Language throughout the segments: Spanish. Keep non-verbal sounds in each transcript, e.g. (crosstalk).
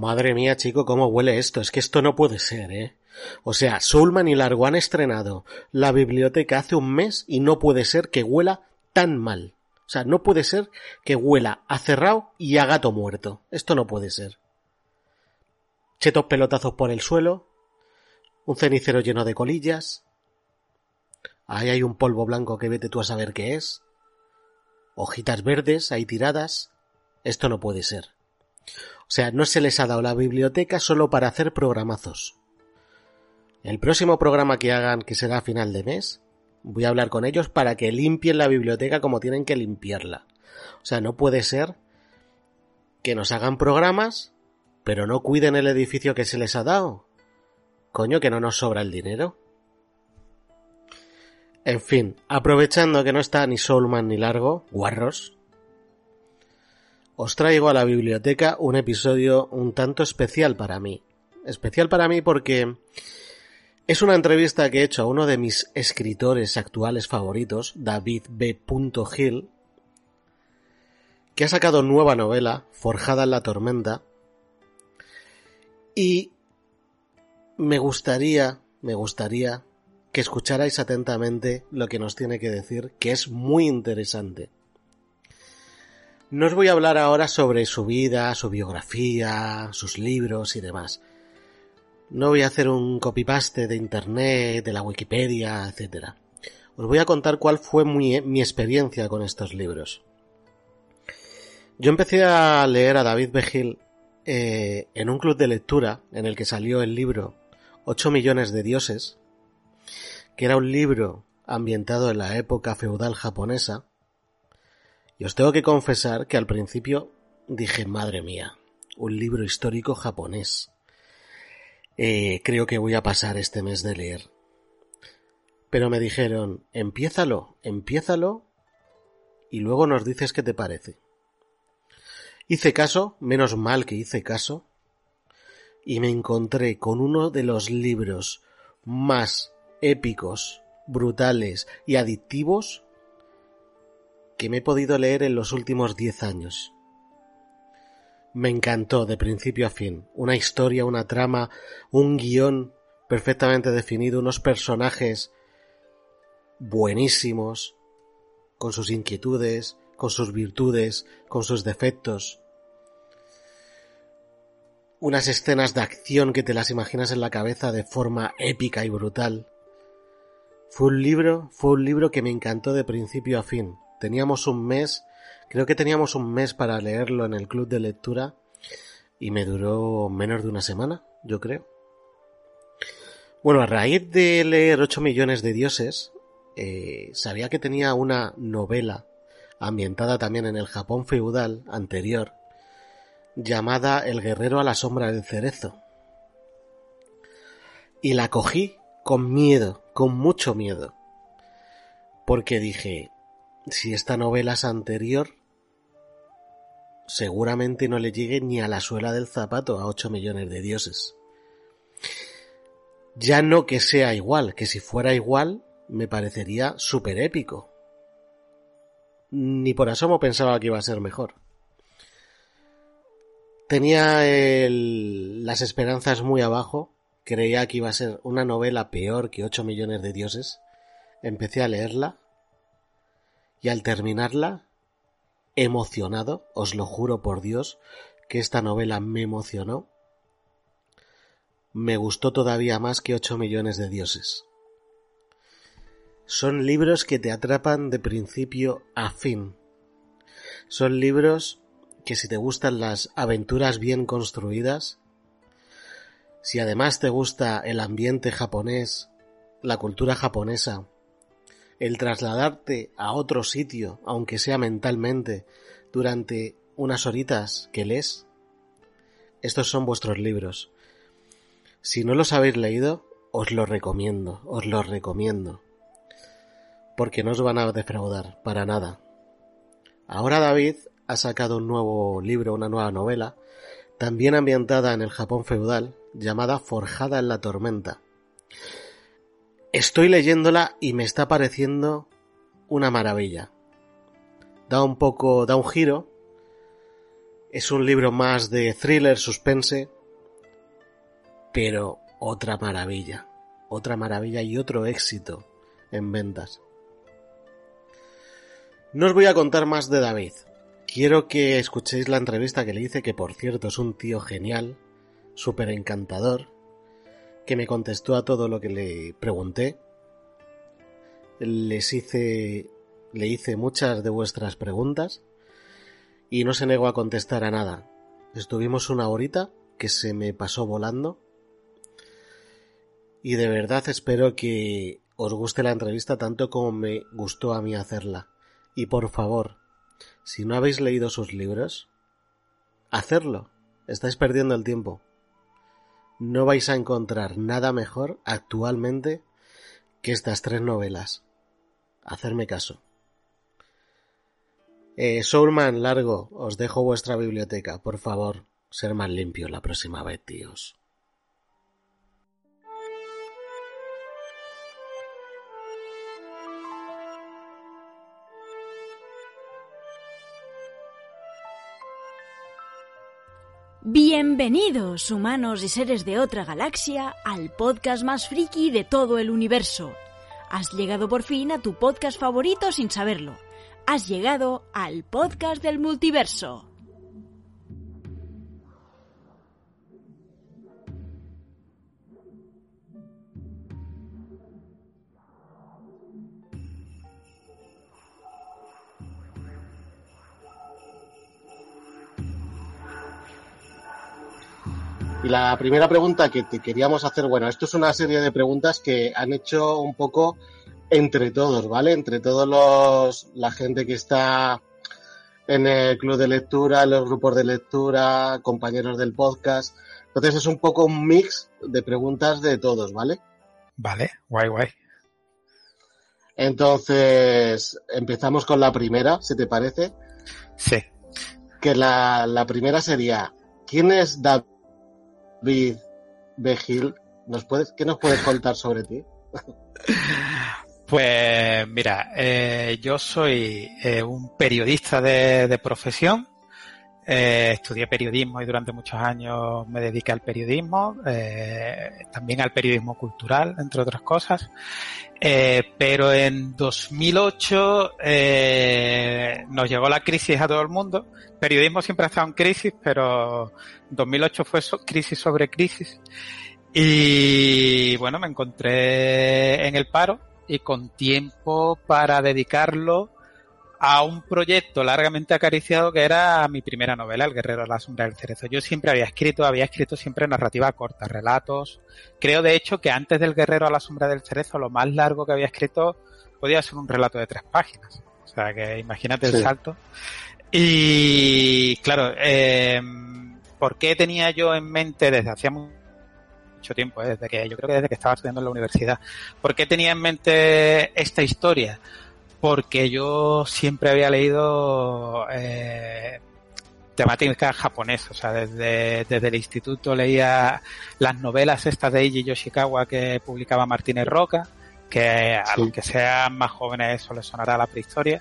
Madre mía, chico, cómo huele esto. Es que esto no puede ser, ¿eh? O sea, Soulman y Largo han estrenado la biblioteca hace un mes y no puede ser que huela tan mal. O sea, no puede ser que huela a cerrado y a gato muerto. Esto no puede ser. Chetos pelotazos por el suelo, un cenicero lleno de colillas. Ahí hay un polvo blanco que vete tú a saber qué es. Hojitas verdes ahí tiradas. Esto no puede ser. O sea, no se les ha dado la biblioteca solo para hacer programazos. El próximo programa que hagan, que será a final de mes, voy a hablar con ellos para que limpien la biblioteca como tienen que limpiarla. O sea, no puede ser que nos hagan programas, pero no cuiden el edificio que se les ha dado. Coño, que no nos sobra el dinero. En fin, aprovechando que no está ni Soulman ni Largo, guarros, os traigo a la biblioteca un episodio un tanto especial para mí. Especial para mí porque es una entrevista que he hecho a uno de mis escritores actuales favoritos, David B. Hill, que ha sacado nueva novela, Forjada en la Tormenta, y me gustaría, me gustaría que escucharais atentamente lo que nos tiene que decir, que es muy interesante. No os voy a hablar ahora sobre su vida, su biografía, sus libros y demás. No voy a hacer un copy-paste de internet, de la Wikipedia, etc. Os voy a contar cuál fue mi, experiencia con estos libros. Yo empecé a leer a David Begil eh, en un club de lectura en el que salió el libro 8 millones de dioses, que era un libro ambientado en la época feudal japonesa, y os tengo que confesar que al principio dije, madre mía, un libro histórico japonés. Eh, creo que voy a pasar este mes de leer. Pero me dijeron, empiézalo, empiézalo y luego nos dices qué te parece. Hice caso, menos mal que hice caso, y me encontré con uno de los libros más épicos, brutales y adictivos que me he podido leer en los últimos diez años. Me encantó de principio a fin. Una historia, una trama, un guion perfectamente definido, unos personajes buenísimos, con sus inquietudes, con sus virtudes, con sus defectos. Unas escenas de acción que te las imaginas en la cabeza de forma épica y brutal. Fue un libro, fue un libro que me encantó de principio a fin. Teníamos un mes, creo que teníamos un mes para leerlo en el club de lectura y me duró menos de una semana, yo creo. Bueno, a raíz de leer 8 millones de dioses, eh, sabía que tenía una novela ambientada también en el Japón feudal anterior, llamada El guerrero a la sombra del cerezo. Y la cogí con miedo, con mucho miedo, porque dije, si esta novela es anterior, seguramente no le llegue ni a la suela del zapato a 8 millones de dioses. Ya no que sea igual, que si fuera igual me parecería súper épico. Ni por asomo pensaba que iba a ser mejor. Tenía las esperanzas muy abajo, creía que iba a ser una novela peor que 8 millones de dioses. Empecé a leerla y al terminarla, emocionado, os lo juro por Dios, que esta novela me emocionó, me gustó todavía más que ocho millones de dioses. Son libros que te atrapan de principio a fin. Son libros que si te gustan las aventuras bien construidas, si además te gusta el ambiente japonés, la cultura japonesa, el trasladarte a otro sitio, aunque sea mentalmente, durante unas horitas que lees, estos son vuestros libros. Si no los habéis leído, os los recomiendo, os los recomiendo. Porque no os van a defraudar, para nada. Ahora David ha sacado un nuevo libro, una nueva novela, también ambientada en el Japón feudal, llamada Forjada en la Tormenta. Estoy leyéndola y me está pareciendo una maravilla. Da un poco, da un giro. Es un libro más de thriller, suspense, pero otra maravilla, otra maravilla y otro éxito en ventas. No os voy a contar más de David. Quiero que escuchéis la entrevista que le hice, que por cierto es un tío genial, súper encantador, que me contestó a todo lo que le pregunté. Les hice, le hice muchas de vuestras preguntas y no se negó a contestar a nada. Estuvimos una horita que se me pasó volando y de verdad espero que os guste la entrevista tanto como me gustó a mí hacerla. Y por favor, si no habéis leído sus libros, hacerlo. Estáis perdiendo el tiempo no vais a encontrar nada mejor actualmente que estas tres novelas. Hacerme caso. Eh, Soulman, largo, os dejo vuestra biblioteca. Por favor, ser más limpio la próxima vez, tíos. Bienvenidos, humanos y seres de otra galaxia, al podcast más friki de todo el universo. Has llegado por fin a tu podcast favorito sin saberlo. Has llegado al podcast del multiverso. La primera pregunta que te queríamos hacer, bueno, esto es una serie de preguntas que han hecho un poco entre todos, ¿vale? Entre todos los, la gente que está en el club de lectura, en los grupos de lectura, compañeros del podcast. Entonces es un poco un mix de preguntas de todos, ¿vale? Vale, guay, guay. Entonces, empezamos con la primera, si te parece. Sí. Que la, la primera sería, ¿quién es David? David Begil, ¿nos puedes, ¿qué nos puedes contar sobre ti? Pues mira, eh, yo soy eh, un periodista de, de profesión. Eh, estudié periodismo y durante muchos años me dediqué al periodismo, eh, también al periodismo cultural, entre otras cosas. Eh, pero en 2008 eh, nos llegó la crisis a todo el mundo. periodismo siempre ha estado en crisis, pero 2008 fue so crisis sobre crisis. Y bueno, me encontré en el paro y con tiempo para dedicarlo a un proyecto largamente acariciado que era mi primera novela, El guerrero a la sombra del cerezo. Yo siempre había escrito, había escrito siempre narrativa corta, relatos. Creo de hecho que antes del guerrero a la sombra del cerezo, lo más largo que había escrito podía ser un relato de tres páginas. O sea que imagínate sí. el salto. Y claro, eh, ¿por qué tenía yo en mente desde hacía mucho tiempo, eh, desde que yo creo que desde que estaba estudiando en la universidad, ¿por qué tenía en mente esta historia? Porque yo siempre había leído eh, temática japonesa, o sea, desde, desde el instituto leía las novelas estas de Eiji Yoshikawa que publicaba Martínez Roca, que a sí. los que sean más jóvenes eso les sonará la prehistoria.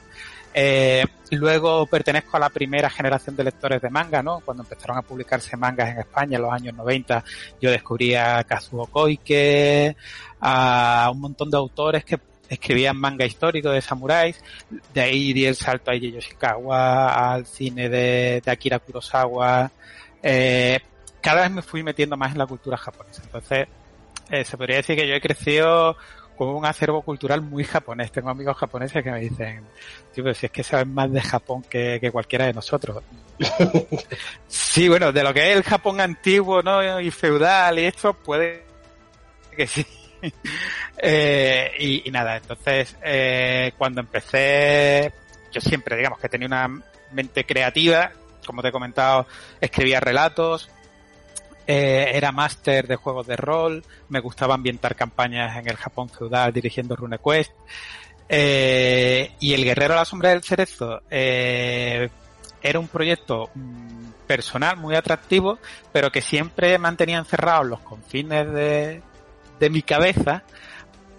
Eh, luego pertenezco a la primera generación de lectores de manga, ¿no? Cuando empezaron a publicarse mangas en España en los años 90, yo descubrí a Kazuo Koike, a un montón de autores que escribían manga histórico de samuráis, de ahí di el salto a Eiji Yoshikawa, al cine de, de Akira Kurosawa, eh, cada vez me fui metiendo más en la cultura japonesa. Entonces, eh, se podría decir que yo he crecido como un acervo cultural muy japonés. Tengo amigos japoneses que me dicen, tío, si es que saben más de Japón que, cualquiera de nosotros. (laughs) sí, bueno, de lo que es el Japón antiguo, ¿no? Y feudal y esto, puede que sí. (laughs) eh, y, nada, entonces, eh, cuando empecé, yo siempre, digamos, que tenía una mente creativa, como te he comentado, escribía relatos, eh, era máster de juegos de rol, me gustaba ambientar campañas en el Japón feudal dirigiendo RuneQuest. Eh, y El Guerrero a la Sombra del Cerezo era un proyecto mm, personal muy atractivo, pero que siempre mantenía encerrado los confines de, de mi cabeza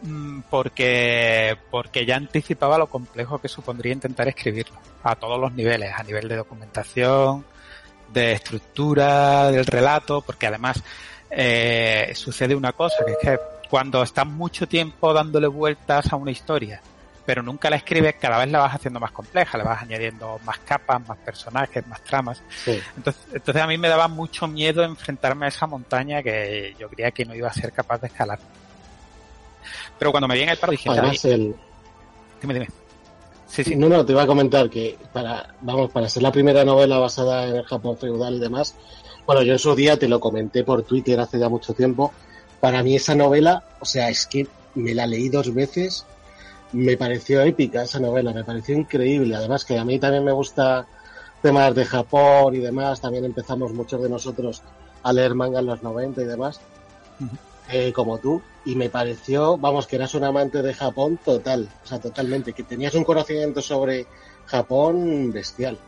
mm, porque, porque ya anticipaba lo complejo que supondría intentar escribirlo a todos los niveles, a nivel de documentación, de estructura del relato, porque además eh, sucede una cosa, que es que cuando estás mucho tiempo dándole vueltas a una historia, pero nunca la escribes, cada vez la vas haciendo más compleja, le vas añadiendo más capas, más personajes, más tramas. Entonces, entonces a mí me daba mucho miedo enfrentarme a esa montaña que yo creía que no iba a ser capaz de escalar. Pero cuando me vi en el paro dije, dime, dime. No, no, te iba a comentar que para, vamos, para ser la primera novela basada en el Japón feudal y demás, bueno, yo en su día te lo comenté por Twitter hace ya mucho tiempo. Para mí esa novela, o sea, es que me la leí dos veces, me pareció épica esa novela, me pareció increíble. Además que a mí también me gusta temas de Japón y demás, también empezamos muchos de nosotros a leer manga en los 90 y demás. Eh, como tú, y me pareció, vamos, que eras un amante de Japón total, o sea, totalmente, que tenías un conocimiento sobre Japón bestial.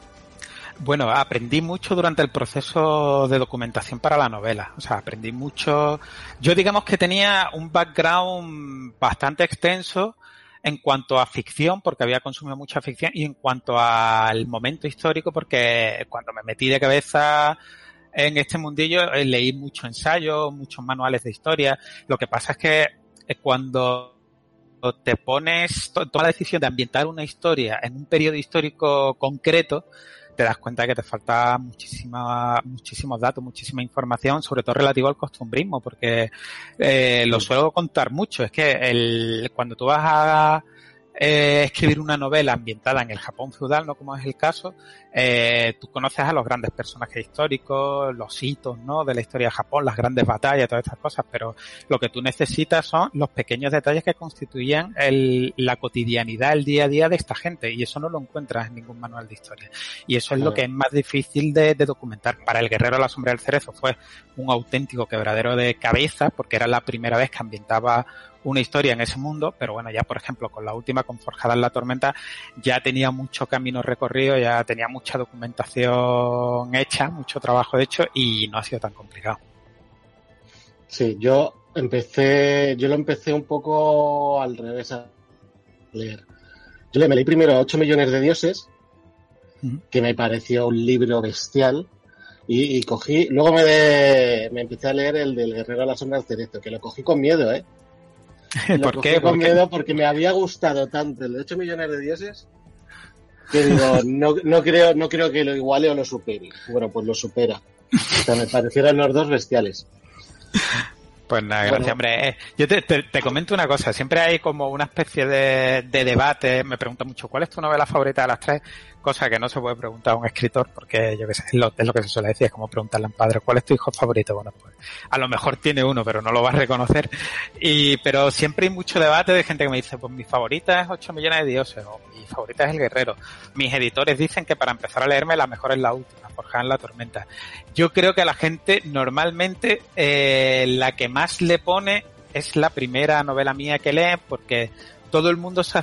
Bueno, aprendí mucho durante el proceso de documentación para la novela. O sea, aprendí mucho. Yo digamos que tenía un background bastante extenso en cuanto a ficción, porque había consumido mucha ficción, y en cuanto al momento histórico, porque cuando me metí de cabeza en este mundillo eh, leí mucho ensayo, muchos manuales de historia. Lo que pasa es que eh, cuando te pones, toda la decisión de ambientar una historia en un periodo histórico concreto, te das cuenta que te falta muchísima, muchísimos datos, muchísima información, sobre todo relativo al costumbrismo, porque eh, lo suelo contar mucho. Es que el, cuando tú vas a, eh, escribir una novela ambientada en el Japón feudal, ¿no? Como es el caso, eh, tú conoces a los grandes personajes históricos, los hitos, ¿no? De la historia de Japón, las grandes batallas, todas estas cosas, pero lo que tú necesitas son los pequeños detalles que constituían el, la cotidianidad, el día a día de esta gente, y eso no lo encuentras en ningún manual de historia. Y eso es lo que es más difícil de, de documentar. Para el guerrero a la sombra del cerezo fue un auténtico quebradero de cabeza, porque era la primera vez que ambientaba una historia en ese mundo, pero bueno, ya por ejemplo con la última, con Forjada en la Tormenta, ya tenía mucho camino recorrido, ya tenía mucha documentación hecha, mucho trabajo hecho y no ha sido tan complicado. Sí, yo empecé, yo lo empecé un poco al revés a leer. Yo me leí primero 8 millones de dioses, que me pareció un libro bestial, y, cogí, luego me, me empecé a leer el del Guerrero a la Sombra del Cerezo, que lo cogí con miedo, ¿eh? (laughs) ¿Por qué? con miedo porque me había gustado tanto el de 8 millones de dioses que digo, no, no, creo, no creo que lo iguale o lo supere. Bueno, pues lo supera. O sea, me parecieron los dos bestiales. Pues nada, gracias, hombre. Eh, yo te, te, comento una cosa. Siempre hay como una especie de, de debate. Me preguntan mucho, ¿cuál es tu novela favorita de las tres? Cosa que no se puede preguntar a un escritor porque yo que sé, es lo, que se suele decir, es como preguntarle a un padre, ¿cuál es tu hijo favorito? Bueno, pues a lo mejor tiene uno, pero no lo va a reconocer. Y, pero siempre hay mucho debate de gente que me dice, pues mi favorita es 8 millones de dioses o mi favorita es el guerrero. Mis editores dicen que para empezar a leerme la mejor es la última, Forjada en la tormenta. Yo creo que a la gente normalmente eh, la que más le pone es la primera novela mía que lee porque todo el mundo se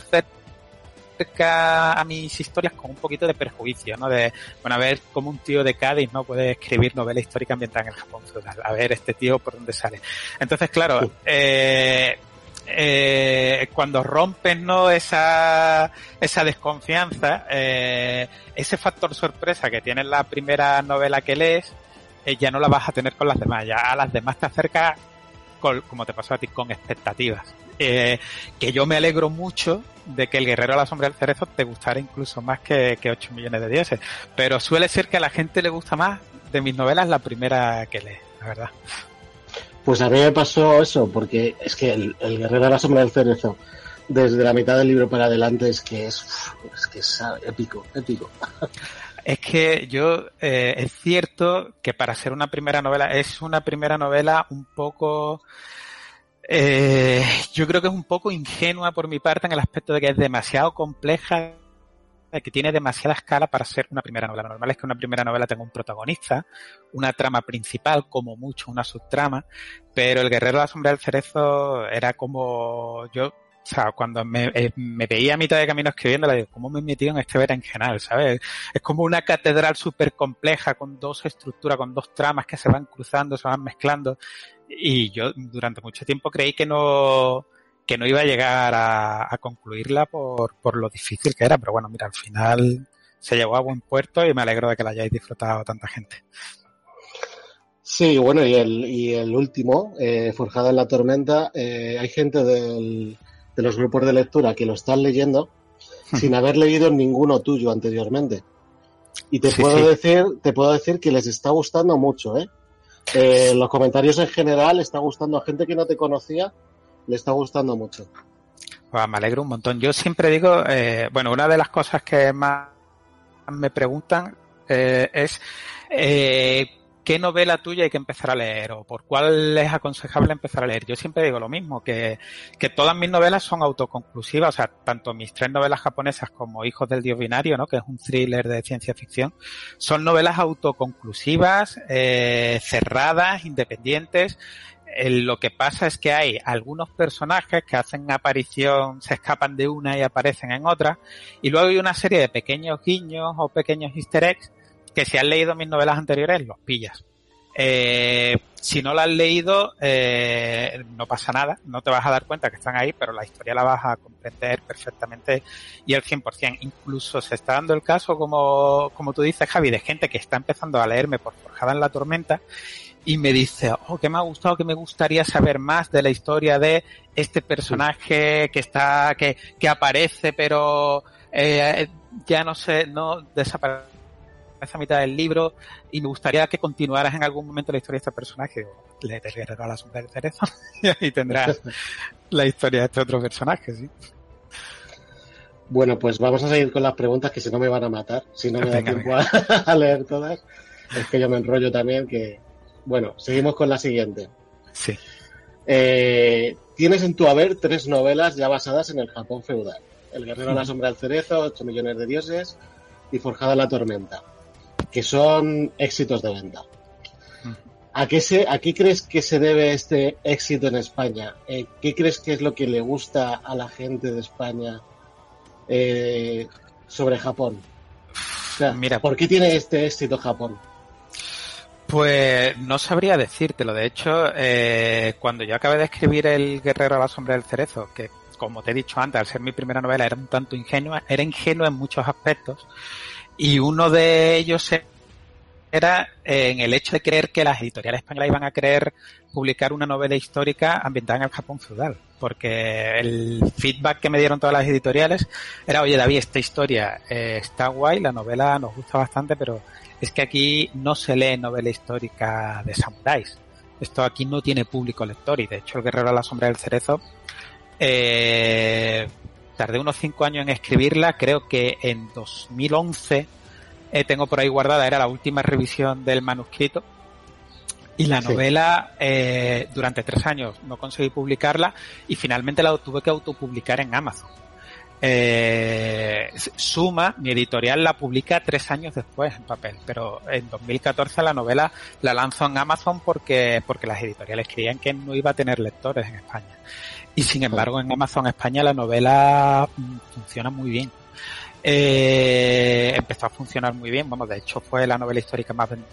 acerca a mis historias con un poquito de perjuicio, ¿no? De, bueno, a ver cómo un tío de Cádiz, ¿no? Puede escribir novela histórica ambientada en el Japón feudal. A ver este tío por dónde sale. Entonces, claro, eh, eh, cuando rompes no esa, esa desconfianza, eh, ese factor sorpresa que tiene la primera novela que lees, eh, ya no la vas a tener con las demás, ya a las demás te como te pasó a ti, con expectativas. Eh, que yo me alegro mucho de que el Guerrero a la Sombra del Cerezo te gustara incluso más que, que 8 millones de dioses. Pero suele ser que a la gente le gusta más de mis novelas la primera que lee, la verdad. Pues a mí me pasó eso, porque es que el, Guerrero de la Sombra del Cerezo, desde la mitad del libro para adelante, es que es, es que es épico, épico. Es que yo, eh, es cierto que para ser una primera novela, es una primera novela un poco, eh, yo creo que es un poco ingenua por mi parte en el aspecto de que es demasiado compleja que tiene demasiada escala para ser una primera novela. Lo normal es que una primera novela tenga un protagonista, una trama principal, como mucho una subtrama, pero El Guerrero de la Sombra del Cerezo era como yo, sea, cuando me, eh, me veía a mitad de camino escribiendo, le digo, ¿cómo me he metido en este berenjenal? ¿Sabes? Es como una catedral súper compleja con dos estructuras, con dos tramas que se van cruzando, se van mezclando. Y yo durante mucho tiempo creí que no, que no iba a llegar a, concluirla por, por, lo difícil que era, pero bueno, mira, al final se llegó a buen puerto y me alegro de que la hayáis disfrutado tanta gente. Sí, bueno, y el, y el último, eh, Forjado en la Tormenta, eh, hay gente del, de los grupos de lectura que lo están leyendo sin haber leído ninguno tuyo anteriormente. Y te puedo decir, te puedo decir que les está gustando mucho, ¿eh? ¿eh? Los comentarios en general está gustando a gente que no te conocía le está gustando mucho. Pues me alegro un montón. Yo siempre digo, eh, bueno, una de las cosas que más me preguntan eh, es qué novela tuya hay que empezar a leer o por cuál es aconsejable empezar a leer. Yo siempre digo lo mismo, que, que todas mis novelas son autoconclusivas, o sea, tanto mis tres novelas japonesas como Hijos del Dios Binario, ¿no? que es un thriller de ciencia ficción, son novelas autoconclusivas, cerradas, independientes, lo que pasa es que hay algunos personajes que hacen aparición, se escapan de una y aparecen en otra, y luego hay una serie de pequeños guiños o pequeños easter eggs que si has leído mis novelas anteriores los pillas. Eh, si no la has leído, eh, no pasa nada, no te vas a dar cuenta que están ahí, pero la historia la vas a comprender perfectamente y al 100%. Incluso se está dando el caso, como, como tú dices, Javi, de gente que está empezando a leerme por Forjada en la Tormenta y me dice, oh, que me ha gustado, que me gustaría saber más de la historia de este personaje que está, que, que aparece, pero eh, ya no sé, no desaparece a mitad del libro y me gustaría que continuaras en algún momento la historia de este personaje. Le te a la sombra del cerezo (laughs) y ahí tendrás (laughs) la historia de este otro personaje, sí. Bueno, pues vamos a seguir con las preguntas que si no me van a matar, si no me da tiempo (laughs) a, leer todas. Es que yo me enrollo también que, bueno, seguimos con la siguiente. Sí. Eh, tienes en tu haber tres novelas ya basadas en el Japón feudal. El guerrero de la sombra del cerezo, 8 millones de dioses y Forjada la tormenta, que son éxitos de venta. ¿A qué, se, ¿A qué crees que se debe este éxito en España? Eh, ¿Qué crees que es lo que le gusta a la gente de España eh, sobre Japón? Mira, ¿por qué tiene este éxito Japón? Pues no sabría decírtelo. De hecho, eh, cuando yo acabé de escribir El Guerrero a la Sombra del Cerezo, que como te he dicho antes, al ser mi primera novela era un tanto ingenua, era ingenua en muchos aspectos, y uno de ellos era en el hecho de creer que las editoriales españolas iban a querer publicar una novela histórica ambientada en el Japón feudal, porque el feedback que me dieron todas las editoriales era, oye David, esta historia eh, está guay, la novela nos gusta bastante, pero es que aquí no se lee novela histórica de samuráis. Esto aquí no tiene público lector y de hecho el Guerrero a la Sombra del Cerezo eh, tardé unos cinco años en escribirla, creo que en 2011 eh, tengo por ahí guardada, era la última revisión del manuscrito y la novela eh, durante tres años no conseguí publicarla y finalmente la tuve que autopublicar en Amazon. Eh, Suma, mi editorial, la publica tres años después en papel, pero en 2014 la novela la lanzó en Amazon porque, porque las editoriales creían que no iba a tener lectores en España. Y sin embargo, en Amazon España la novela mm, funciona muy bien. Eh, empezó a funcionar muy bien, vamos, de hecho fue la novela histórica más vendida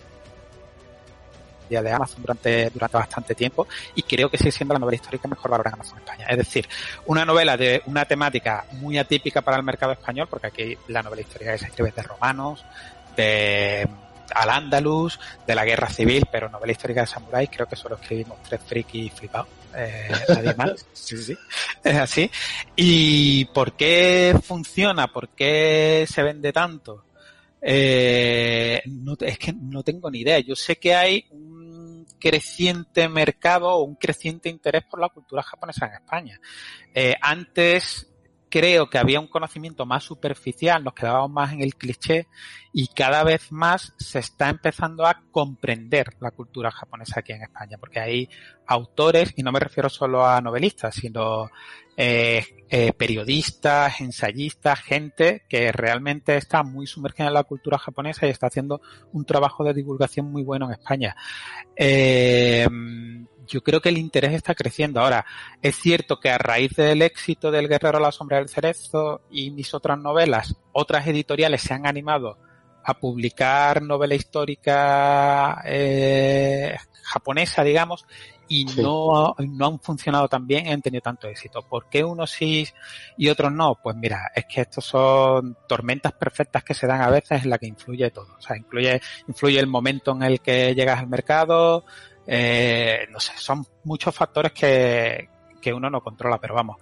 de Amazon durante, durante bastante tiempo y creo que sigue siendo la novela histórica mejor valorada en Amazon España. Es decir, una novela de una temática muy atípica para el mercado español, porque aquí la novela histórica se escribe de romanos, de al Andalus, de la guerra civil, pero novela histórica de samuráis, creo que solo escribimos tres frikis flipados, eh, nadie más. (laughs) sí, sí, es así. ¿Y por qué funciona? ¿Por qué se vende tanto? Eh, no, es que no tengo ni idea. Yo sé que hay un creciente mercado o un creciente interés por la cultura japonesa en España. Eh, antes creo que había un conocimiento más superficial, nos quedábamos más en el cliché y cada vez más se está empezando a comprender la cultura japonesa aquí en España, porque hay autores, y no me refiero solo a novelistas, sino eh, eh, periodistas, ensayistas, gente que realmente está muy sumergida en la cultura japonesa y está haciendo un trabajo de divulgación muy bueno en España. Eh, yo creo que el interés está creciendo. Ahora, es cierto que a raíz del éxito del Guerrero a la Sombra del Cerezo y mis otras novelas, otras editoriales se han animado a publicar novela histórica eh, japonesa, digamos, y no, no han funcionado tan bien y han tenido tanto éxito. ¿Por qué unos sí y otros no? Pues mira, es que estos son tormentas perfectas que se dan a veces en la que influye todo. O sea, influye, influye el momento en el que llegas al mercado, eh, no sé, son muchos factores que, que uno no controla, pero vamos.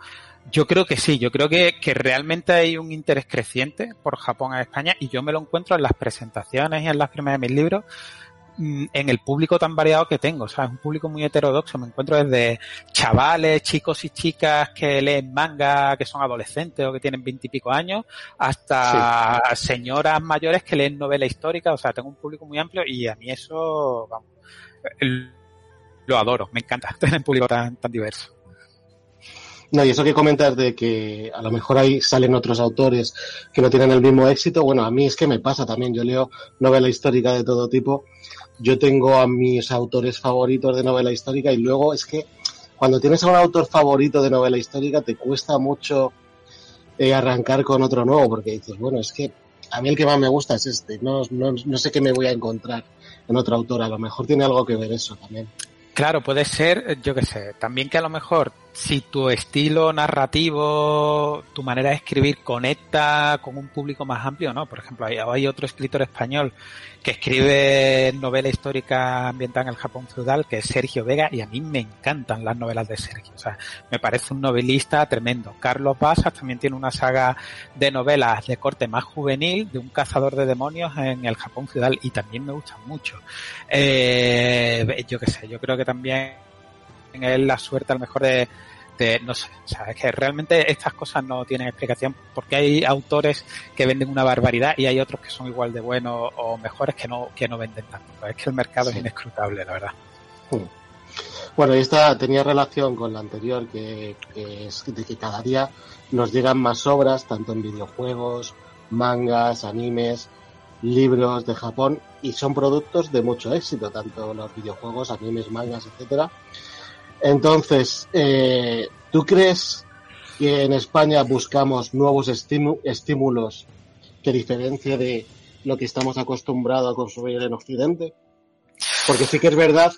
Yo creo que sí, yo creo que, que realmente hay un interés creciente por Japón en España y yo me lo encuentro en las presentaciones y en las firmas de mis libros mm, en el público tan variado que tengo, o sea, es un público muy heterodoxo, me encuentro desde chavales, chicos y chicas que leen manga, que son adolescentes o que tienen veintipico años, hasta señoras mayores que leen novela histórica, o sea, tengo un público muy amplio y a mí eso, vamos, lo adoro, me encanta (laughs) tener un público tan, tan diverso. No, y eso que comentas de que a lo mejor ahí salen otros autores que no tienen el mismo éxito, bueno, a mí es que me pasa también, yo leo novela histórica de todo tipo, yo tengo a mis autores favoritos de novela histórica y luego es que cuando tienes a un autor favorito de novela histórica te cuesta mucho eh, arrancar con otro nuevo, porque dices, bueno, es que a mí el que más me gusta es este, no, no, no sé qué me voy a encontrar en otro autor, a lo mejor tiene algo que ver eso también. Claro, puede ser, yo qué sé, también que a lo mejor si tu estilo narrativo, tu manera de escribir conecta con un público más amplio, ¿no? Por ejemplo, hay, otro escritor español que escribe novela histórica ambientada en el Japón feudal, que es Sergio Vega, y a mí me encantan las novelas de Sergio. O sea, me parece un novelista tremendo. Carlos Basas también tiene una saga de novelas de corte más juvenil, de un cazador de demonios en el Japón feudal, y también me gustan mucho. Eh, yo qué sé, yo creo que también es la suerte a lo mejor de, de, no sé, o sea, es que realmente estas cosas no tienen explicación porque hay autores que venden una barbaridad y hay otros que son igual de buenos o mejores que no, que no venden tanto. Es que el mercado sí. es inescrutable, la verdad. Hmm. Bueno, y esta tenía relación con la anterior, que, que es de que cada día nos llegan más obras, tanto en videojuegos, mangas, animes, libros de Japón, y son productos de mucho éxito, tanto los videojuegos, animes, mangas, etcétera. Entonces, eh, ¿tú crees que en España buscamos nuevos estímulos que diferencia de lo que estamos acostumbrados a consumir en Occidente? Porque sí que es verdad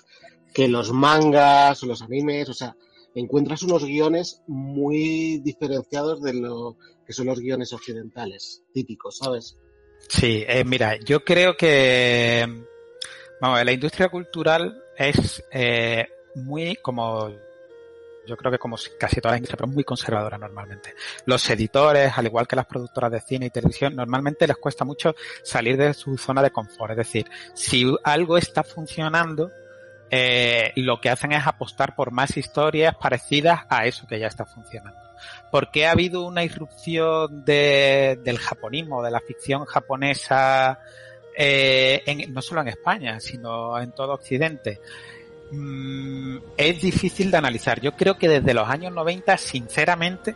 que los mangas los animes, o sea, encuentras unos guiones muy diferenciados de lo que son los guiones occidentales, típicos, ¿sabes? Sí, eh, mira, yo creo que, vamos, la industria cultural es eh, muy como yo creo que como casi toda la industria, pero muy conservadora normalmente. Los editores, al igual que las productoras de cine y televisión, normalmente les cuesta mucho salir de su zona de confort. Es decir, si algo está funcionando, eh, lo que hacen es apostar por más historias parecidas a eso que ya está funcionando. Porque ha habido una irrupción de, del japonismo, de la ficción japonesa, eh, en, no solo en España, sino en todo Occidente mmm, es difícil de analizar. Yo creo que desde los años 90, sinceramente,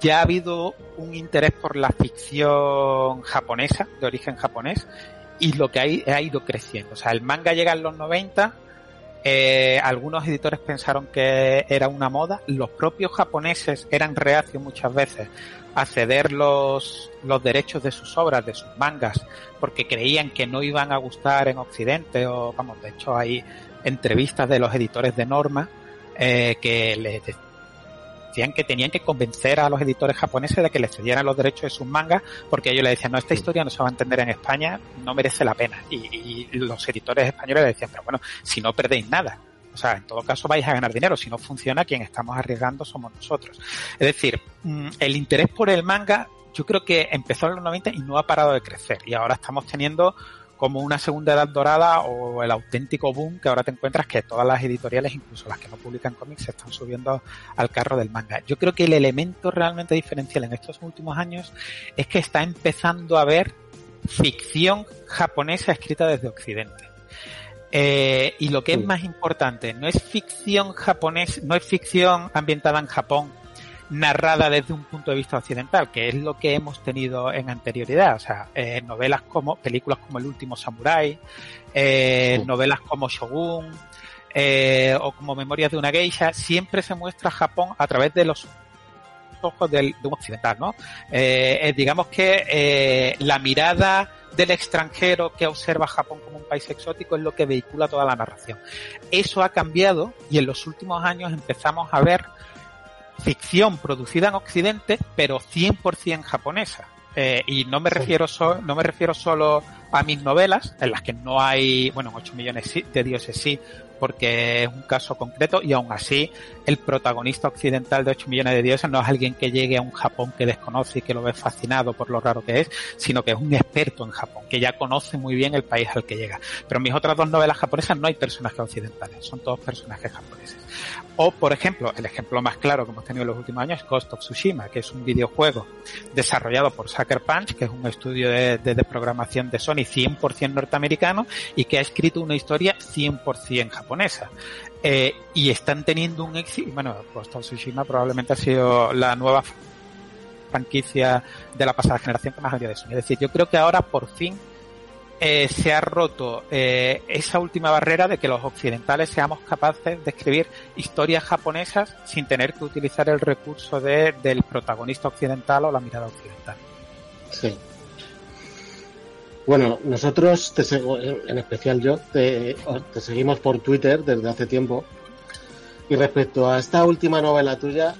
ya ha habido un interés por la ficción japonesa, de origen japonés, y lo que hay, ha ido creciendo. O sea, el manga llega en los 90, eh, algunos editores pensaron que era una moda, los propios japoneses eran reacios muchas veces a ceder los, los derechos de sus obras, de sus mangas, porque creían que no iban a gustar en Occidente, o vamos, de hecho hay entrevistas de los editores de norma eh, que les decían que tenían que convencer a los editores japoneses de que les cedieran los derechos de sus mangas porque ellos le decían no esta historia no se va a entender en España no merece la pena y, y los editores españoles le decían pero bueno si no perdéis nada o sea, en todo caso vais a ganar dinero. Si no funciona, quien estamos arriesgando somos nosotros. Es decir, mm, el interés por el manga yo creo que empezó en los 90 y no ha parado de crecer. Y ahora estamos teniendo como una segunda edad dorada o el auténtico boom que ahora te encuentras que todas las editoriales, incluso las que no publican cómics, se están subiendo al carro del manga. Yo creo que el elemento realmente diferencial en estos últimos años es que está empezando a haber ficción japonesa escrita desde Occidente. Eh, y lo que es más importante, no es ficción japonés, no es ficción ambientada en Japón narrada desde un punto de vista occidental, que es lo que hemos tenido en anterioridad. O sea, eh, novelas como, películas como El último Samurai, eh, novelas como Shogun, eh, o como Memorias de una Geisha, siempre se muestra Japón a través de los ojos del, de un occidental, ¿no? digamos que la mirada del extranjero que observa Japón como un país exótico es lo que vehicula toda la narración. Eso ha cambiado y en los últimos años empezamos a ver ficción producida en Occidente, pero 100% japonesa. Eh, y no me refiero no me refiero solo a mis novelas, en las que no hay, bueno, 8 millones de dioses sí, porque es un caso concreto y aún así el protagonista occidental de 8 millones de dioses no es alguien que llegue a un Japón que desconoce y que lo ve fascinado por lo raro que es, sino que es un experto en Japón, que ya conoce muy bien el país al que llega. Pero en mis otras dos novelas japonesas no hay personajes occidentales, son todos personajes japoneses. O, por ejemplo, el ejemplo más claro que hemos tenido en los últimos años es Ghost of Tsushima, que es un videojuego desarrollado por Sucker Punch, que es un estudio de, de, programación de Sony 100% norteamericano y que ha escrito una historia 100% japonesa. Eh, y están teniendo un éxito, bueno, Ghost of Tsushima probablemente ha sido la nueva franquicia de la pasada generación que más había de Sony. Es decir, yo creo que ahora por fin eh, se ha roto eh, esa última barrera de que los occidentales seamos capaces de escribir historias japonesas sin tener que utilizar el recurso de, del protagonista occidental o la mirada occidental. Sí. Bueno, nosotros, te en especial yo, te, te seguimos por Twitter desde hace tiempo. Y respecto a esta última novela tuya,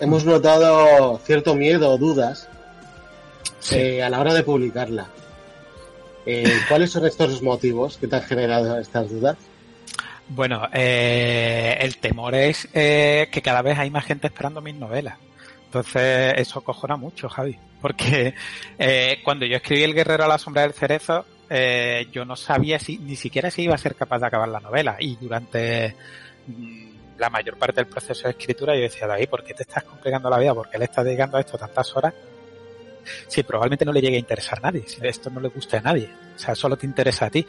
hemos notado cierto miedo o dudas sí. eh, a la hora de publicarla. Eh, ¿Cuáles son estos motivos que te han generado estas dudas? Bueno, eh, el temor es eh, que cada vez hay más gente esperando mis novelas. Entonces, eso cojona mucho, Javi. Porque eh, cuando yo escribí El Guerrero a la Sombra del Cerezo, eh, yo no sabía si ni siquiera si iba a ser capaz de acabar la novela. Y durante mm, la mayor parte del proceso de escritura yo decía, David, ¿por qué te estás complicando la vida? ¿Por qué le estás dedicando a esto tantas horas? Sí, probablemente no le llegue a interesar a nadie, si esto no le guste a nadie, o sea, solo te interesa a ti.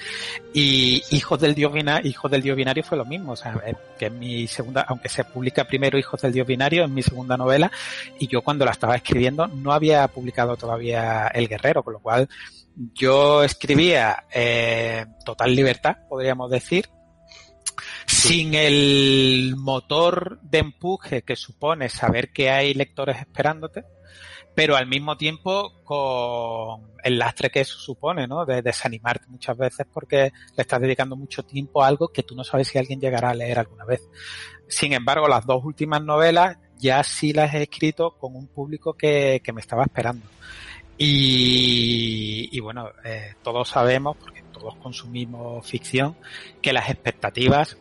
Y Hijos del Dios Binario, Hijos del Dios Binario fue lo mismo, o sea, que en mi segunda, aunque se publica primero Hijos del Dios Binario, en mi segunda novela, y yo cuando la estaba escribiendo no había publicado todavía El Guerrero, con lo cual yo escribía eh, total libertad, podríamos decir, sin el motor de empuje que supone saber que hay lectores esperándote, pero al mismo tiempo con el lastre que eso supone, ¿no? De desanimarte muchas veces porque le estás dedicando mucho tiempo a algo que tú no sabes si alguien llegará a leer alguna vez. Sin embargo, las dos últimas novelas ya sí las he escrito con un público que, me estaba esperando. Y, y bueno, eh, todos sabemos, porque todos consumimos ficción, que las expectativas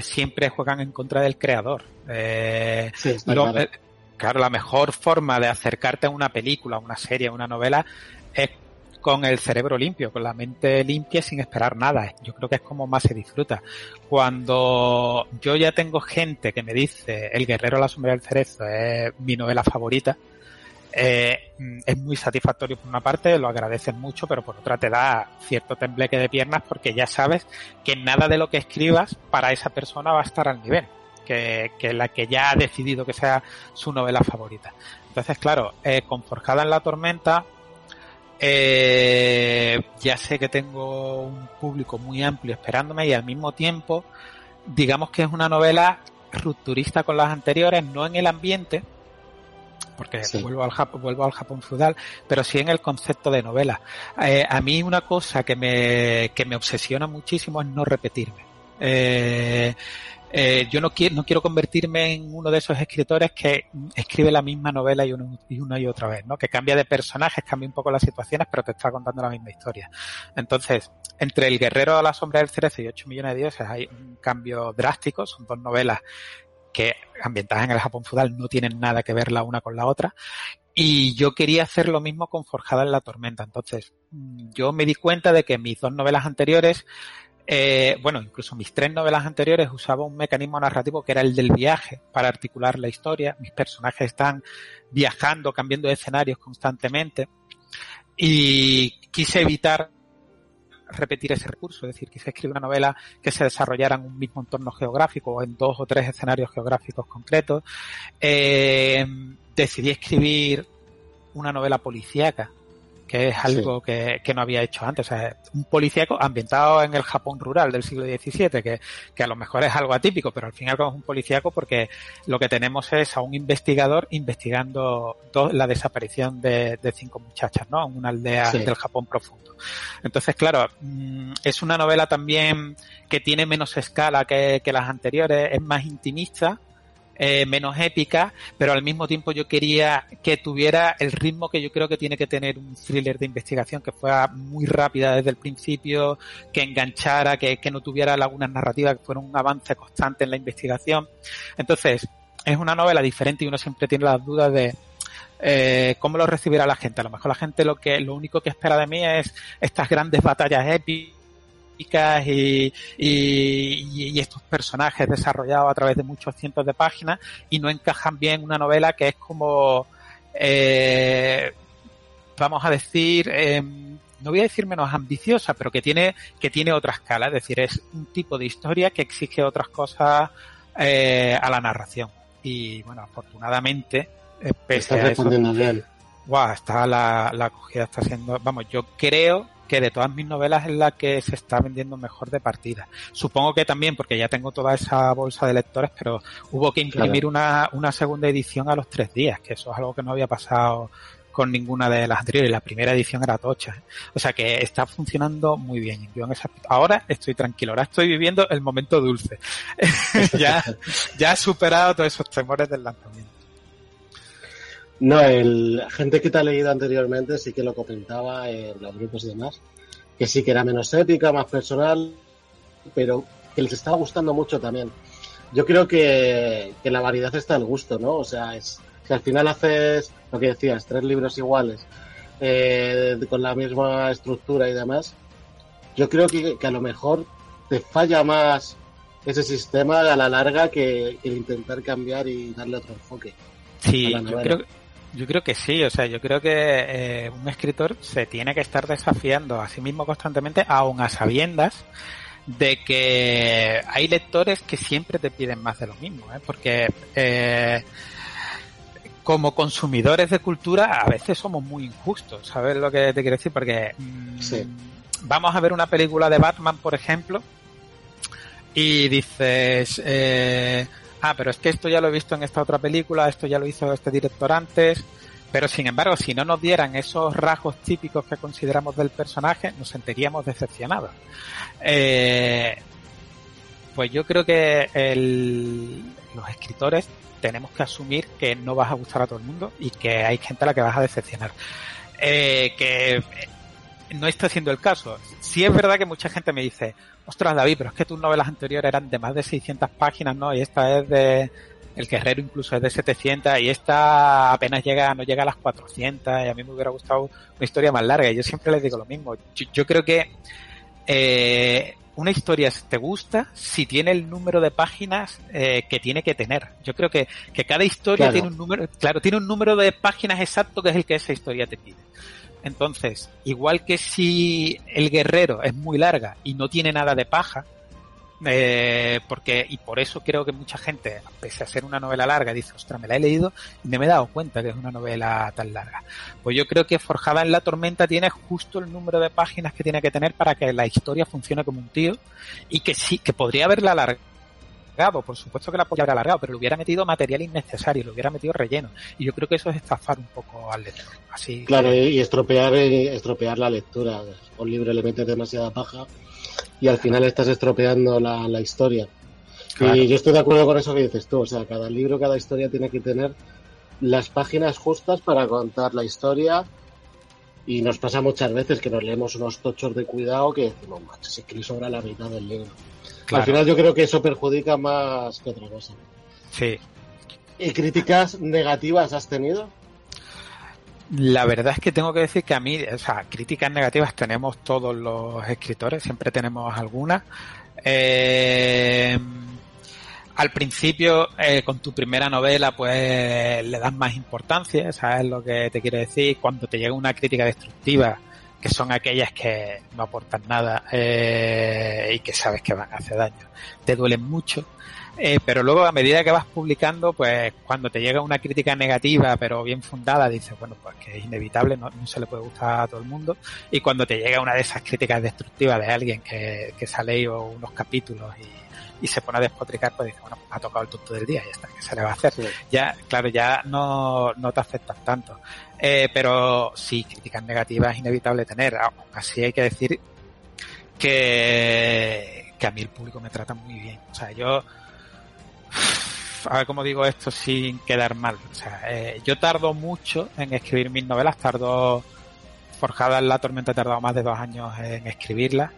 siempre juegan en contra del creador. Eh, sí, está lo, claro. eh, claro, la mejor forma de acercarte a una película, a una serie, a una novela es con el cerebro limpio, con la mente limpia sin esperar nada. Yo creo que es como más se disfruta. Cuando yo ya tengo gente que me dice El guerrero a la sombra del cerezo es mi novela favorita, eh, es muy satisfactorio por una parte, lo agradeces mucho, pero por otra te da cierto tembleque de piernas porque ya sabes que nada de lo que escribas para esa persona va a estar al nivel. Que, que la que ya ha decidido que sea su novela favorita. Entonces, claro, eh, con Forjada en la Tormenta, eh, ya sé que tengo un público muy amplio esperándome y al mismo tiempo, digamos que es una novela rupturista con las anteriores, no en el ambiente, porque sí. vuelvo, al Japón, vuelvo al Japón feudal, pero sí en el concepto de novela. Eh, a mí una cosa que me, que me obsesiona muchísimo es no repetirme. Eh, eh, yo no quiero, no quiero convertirme en uno de esos escritores que escribe la misma novela y, uno, y una y otra vez, ¿no? Que cambia de personajes, cambia un poco las situaciones, pero te está contando la misma historia. Entonces, entre El Guerrero a la Sombra del Cerezo y 8 millones de dioses hay un cambio drástico, son dos novelas que ambientadas en el Japón feudal no tienen nada que ver la una con la otra. Y yo quería hacer lo mismo con Forjada en la Tormenta. Entonces, mm, yo me di cuenta de que mis dos novelas anteriores, eh, bueno, incluso mis tres novelas anteriores usaba un mecanismo narrativo que era el del viaje para articular la historia. Mis personajes están viajando, cambiando de escenarios constantemente. Y quise evitar repetir ese recurso, es decir, quise escribir una novela que se desarrollara en un mismo entorno geográfico o en dos o tres escenarios geográficos concretos. Eh, decidí escribir una novela policíaca, que es algo que, que, no había hecho antes. O sea, un policíaco ambientado en el Japón rural del siglo XVII, que, que a lo mejor es algo atípico, pero al fin y al cabo es un policíaco porque lo que tenemos es a un investigador investigando la desaparición de, de, cinco muchachas, ¿no? En una aldea sí. del Japón profundo. Entonces, claro, mm, es una novela también que tiene menos escala que, que las anteriores, es más intimista, eh, menos épica, pero al mismo tiempo yo quería que tuviera el ritmo que yo creo que tiene que tener un thriller de investigación, que fuera muy rápida desde el principio, que enganchara, que, que no tuviera lagunas narrativas, que fuera un avance constante en la investigación. Entonces, es una novela diferente y uno siempre tiene las dudas de, eh, cómo lo recibirá la gente. A lo mejor la gente lo que lo único que espera de mí es estas grandes batallas épicas y, y, y, estos personajes desarrollados a través de muchos cientos de páginas y no encajan bien en una novela que es como, eh, vamos a decir, eh, no voy a decir menos ambiciosa, pero que tiene, que tiene otra escala, es decir, es un tipo de historia que exige otras cosas eh, a la narración. Y bueno, afortunadamente, eh, pese está respondiendo bien. Wow, está la, la acogida está siendo, vamos, yo creo que de todas mis novelas es la que se está vendiendo mejor de partida. Supongo que también, porque ya tengo toda esa bolsa de lectores, pero hubo que imprimir claro. una, una segunda edición a los tres días, que eso es algo que no había pasado con ninguna de las anteriores. La primera edición era tocha. O sea que está funcionando muy bien. Yo en ese ahora estoy tranquilo. Ahora estoy viviendo el momento dulce. (laughs) ya, ya he superado todos esos temores del lanzamiento. No, el gente que te ha leído anteriormente sí que lo comentaba en los grupos y demás, que sí que era menos épica, más personal, pero que les estaba gustando mucho también. Yo creo que, que la variedad está al gusto, ¿no? O sea, es que al final haces lo que decías, tres libros iguales, eh, con la misma estructura y demás. Yo creo que, que a lo mejor te falla más ese sistema a la larga que, que intentar cambiar y darle otro enfoque. Sí, yo creo que yo creo que sí, o sea, yo creo que eh, un escritor se tiene que estar desafiando a sí mismo constantemente, aun a sabiendas de que hay lectores que siempre te piden más de lo mismo, ¿eh? porque eh, como consumidores de cultura a veces somos muy injustos, ¿sabes lo que te quiero decir? Porque mmm, sí. vamos a ver una película de Batman, por ejemplo, y dices, eh, ah, pero es que esto ya lo he visto en esta otra película, esto ya lo hizo este director antes, pero sin embargo, si no nos dieran esos rasgos típicos que consideramos del personaje, nos sentiríamos decepcionados. Eh, pues yo creo que los escritores tenemos que asumir que no vas a gustar a todo el mundo y que hay gente a la que vas a decepcionar. Eh, que no está siendo el caso. Sí es verdad que mucha gente me dice, ostras David, pero es que tus novelas anteriores eran de más de 600 páginas, ¿no? Y esta es de, el Guerrero incluso es de 700 y esta apenas llega, no llega a las 400 y a mí me hubiera gustado una historia más larga y yo siempre les digo lo mismo. Yo, yo creo que eh, una historia te gusta si tiene el número de páginas eh, que tiene que tener. Yo creo que, que cada historia claro. tiene un número, claro, tiene un número de páginas exacto que es el que esa historia te pide. Entonces, igual que si el guerrero es muy larga y no tiene nada de paja, eh, porque, y por eso creo que mucha gente, pese a ser una novela larga, dice, ostras, me la he leído y no me he dado cuenta que es una novela tan larga. Pues yo creo que Forjada en la Tormenta tiene justo el número de páginas que tiene que tener para que la historia funcione como un tío y que sí, que podría haberla alargado, por supuesto que la podría haber alargado, pero le hubiera metido material innecesario, le hubiera metido relleno. Y yo creo que eso es estafar un poco al lector. Así claro, que... y estropear, estropear la lectura. Un libro le metes demasiada paja y al final estás estropeando la, la historia. Claro. Y yo estoy de acuerdo con eso que dices tú, o sea, cada libro, cada historia tiene que tener las páginas justas para contar la historia y nos pasa muchas veces que nos leemos unos tochos de cuidado que decimos, macho, se que sobra la mitad del libro. Claro. Al final yo creo que eso perjudica más que otra cosa. Sí. ¿Y críticas negativas has tenido? La verdad es que tengo que decir que a mí, o sea, críticas negativas tenemos todos los escritores, siempre tenemos algunas. Eh, al principio, eh, con tu primera novela, pues le das más importancia, ¿sabes lo que te quiero decir? Cuando te llega una crítica destructiva, que son aquellas que no aportan nada eh, y que sabes que van a hacer daño, te duelen mucho. Eh, pero luego a medida que vas publicando, pues cuando te llega una crítica negativa pero bien fundada, dices, bueno, pues que es inevitable, no, se le puede gustar a todo el mundo. Y cuando te llega una de esas críticas destructivas de alguien que, que se ha leído unos capítulos y, y se pone a despotricar, pues dices, bueno, ha tocado el tonto del día y ya está, ¿qué se le va a hacer? Ya, claro, ya no, no te afectan tanto. Eh, pero sí, críticas negativas es inevitable tener. Así hay que decir que, que a mí el público me trata muy bien. O sea, yo (sighs) a ver cómo digo esto sin quedar mal. O sea, eh, yo tardo mucho en escribir mis novelas, tardo Forjada en la tormenta he tardado más de dos años en escribirla.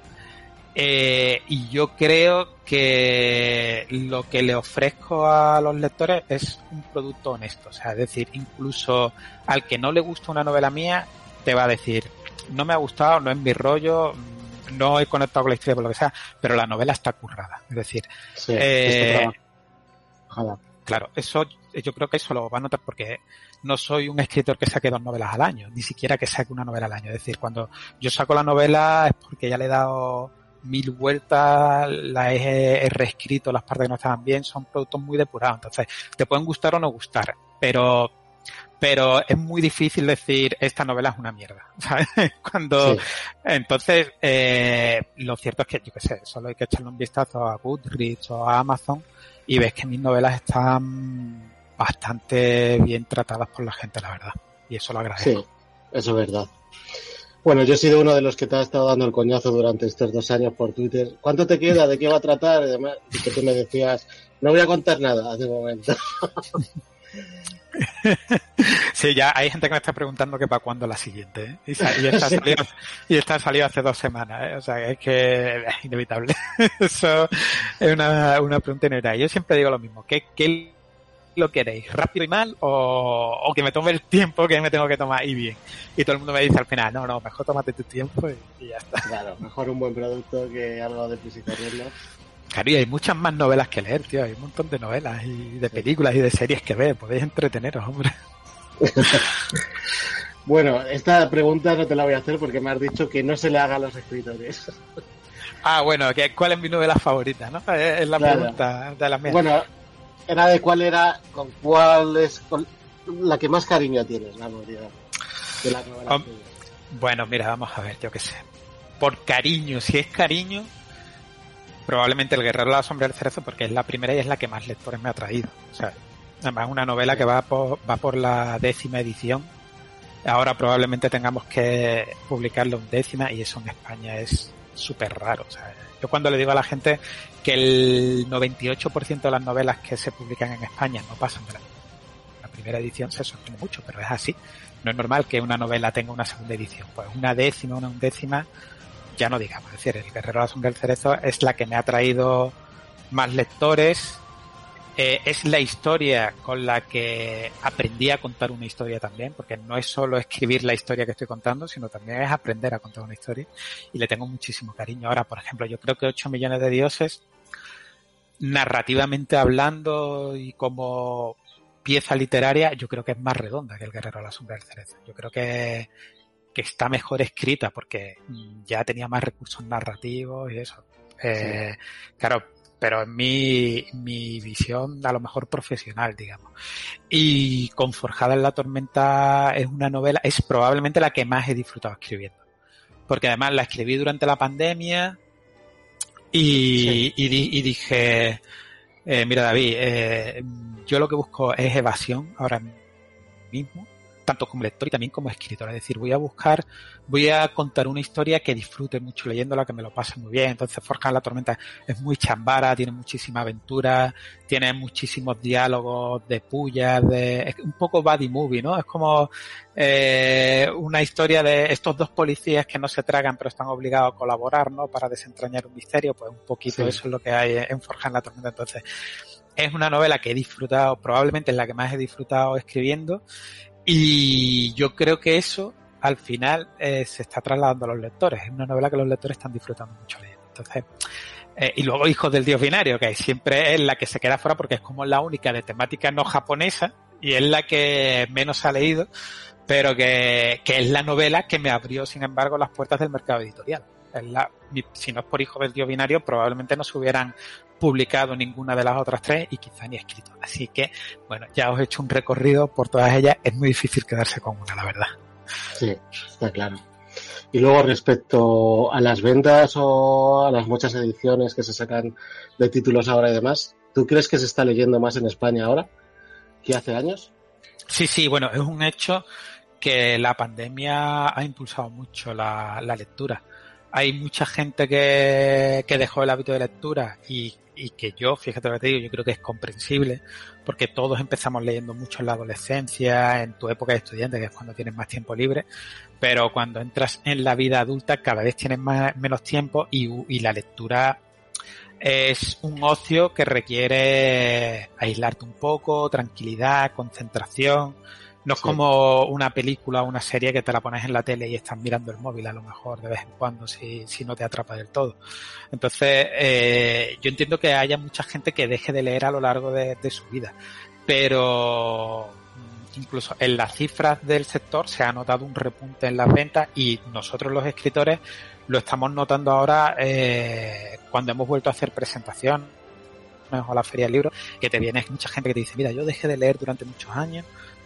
Eh, y yo creo que lo que le ofrezco a los lectores es un producto honesto. O sea, es decir, incluso al que no le gusta una novela mía, te va a decir, no me ha gustado, no es mi rollo, no he conectado con la historia por lo que sea, pero la novela está currada. Es decir, eh, Claro, eso yo creo que eso lo va a notar porque no soy un escritor que saque dos novelas al año, ni siquiera que saque una novela al año. Es decir, cuando yo saco la novela es porque ya le he dado mil vueltas, la he, reescrito, las partes que no estaban bien, son productos muy depurados. Entonces, te pueden gustar o no gustar, pero pero es muy difícil decir esta novela es una mierda, (laughs) ¿sabes? Cuando entonces eh, lo cierto es que yo qué sé, solo hay que echarle un vistazo a Goodreads o a Amazon y ves que mis novelas están bastante bien tratadas por la gente, la verdad. Y eso lo agradezco. Sí, eso es verdad. Bueno, yo he sido uno de los que te ha estado dando el coñazo durante estos dos años por Twitter. ¿Cuánto te queda? ¿De qué va a tratar? Y, demás, y que tú me decías, no voy a contar nada de momento. (laughs) sí, ya hay gente que me está preguntando que para cuándo la siguiente. ¿eh? Y, está salido, y (laughs) hace dos semanas. ¿eh? O sea, es que es inevitable. (laughs) Eso es una, una pregunta inevitable. Yo siempre digo lo mismo. ¿Qué, qué lo queréis? ¿Rápido y mal? O, o, que me tome el tiempo que me tengo que tomar y bien? Y todo el mundo me dice al final, no, no, mejor tómate tu tiempo y, ya está. Claro, mejor un buen producto que algo de física Claro, y hay muchas más novelas que leer, tío. Hay un montón de novelas y de películas y de series que ver. Podéis entreteneros, hombre. (laughs) bueno, esta pregunta no te la voy a hacer porque me has dicho que no se le haga a los escritores. ah, bueno, ¿cuál es mi novela favorita? ¿no? Es la pregunta de las mías. Bueno, era de cuál era, con cuál es la que más cariño tienes, la novela. De la novela bueno, mira, vamos a ver, yo qué sé. Por cariño, si es cariño, probablemente El Guerrero de la Sombra del Cerezo porque es la primera y es la que más lectores me ha traído. O sea, además es una novela que va por, va por la décima edición. Ahora probablemente tengamos que publicarlo en décima y eso en España es súper raro. O sea, yo cuando le digo a la gente que el 98% de las novelas que se publican en España no pasan de la, primera edición, se sorprende mucho, pero es así. No es normal que una novela tenga una segunda edición. Pues una décima, una undécima, ya no digamos, es decir, el Guerrero de la del Cerezo es la que me ha traído más lectores, eh, es la historia con la que aprendí a contar una historia también, porque no es solo escribir la historia que estoy contando, sino también es aprender a contar una historia y le tengo muchísimo cariño. Ahora, por ejemplo, yo creo que 8 millones de dioses, narrativamente hablando y como pieza literaria, yo creo que es más redonda que el Guerrero de la Sombra del Cerezo. Yo creo que, que está mejor escrita porque ya tenía más recursos narrativos y eso. Eh, Claro, pero en mi, mi visión a lo mejor profesional, digamos. Y con Forjada en la Tormenta es una novela, es probablemente la que más he disfrutado escribiendo. Porque además la escribí durante la pandemia y, y, y dije, eh, mira David, eh, yo lo que busco es evasión ahora mismo tanto como lector y también como escritor. Es decir, voy a buscar, voy a contar una historia que disfrute mucho leyéndola, que me lo pase muy bien. Entonces, Forja la Tormenta es muy chambara, tiene muchísima aventura, tiene muchísimos diálogos de pullas, de, es un poco body movie, ¿no? Es como eh, una historia de estos dos policías que no se tragan pero están obligados a colaborar, ¿no? Para desentrañar un misterio, pues un poquito eso es lo que hay en Forja la Tormenta. Entonces, es una novela que he disfrutado, probablemente es la que más he disfrutado escribiendo Y yo creo que eso al final eh, se está trasladando a los lectores. Es una novela que los lectores están disfrutando mucho leyendo. Entonces, eh, y luego Hijos del Dios Binario, que siempre es la que se queda fuera porque es como la única de temática no japonesa y es la que menos ha leído, pero que, que es la novela que me abrió, sin embargo, las puertas del mercado editorial. La, si no es por Hijos del Dios Binario, probablemente no se hubieran publicado ninguna de las otras tres y quizá ni escrito. Así que, bueno, ya os he hecho un recorrido por todas ellas. Es muy difícil quedarse con una, la verdad. Sí, está claro. Y luego respecto a las ventas o a las muchas ediciones que se sacan de títulos ahora y demás, ¿tú crees que se está leyendo más en España ahora que hace años? Sí, sí, bueno, es un hecho que la pandemia ha impulsado mucho la, lectura. Hay mucha gente que, que dejó el hábito de lectura y y que yo, fíjate lo que te digo, yo creo que es comprensible, porque todos empezamos leyendo mucho en la adolescencia, en tu época de estudiante, que es cuando tienes más tiempo libre, pero cuando entras en la vida adulta cada vez tienes más, menos tiempo y, y la lectura es un ocio que requiere aislarte un poco, tranquilidad, concentración, no es como una película o una serie que te la pones en la tele y estás mirando el móvil a lo mejor de vez en cuando si, si no te atrapa del todo. Entonces, eh, yo entiendo que haya mucha gente que deje de leer a lo largo de, de su vida, pero mm, incluso en las cifras del sector se ha notado un repunte en las ventas y nosotros los escritores lo estamos notando ahora eh, cuando hemos vuelto a hacer presentación o la feria del libro, que te viene mucha gente que te dice, mira, yo dejé de leer durante muchos años,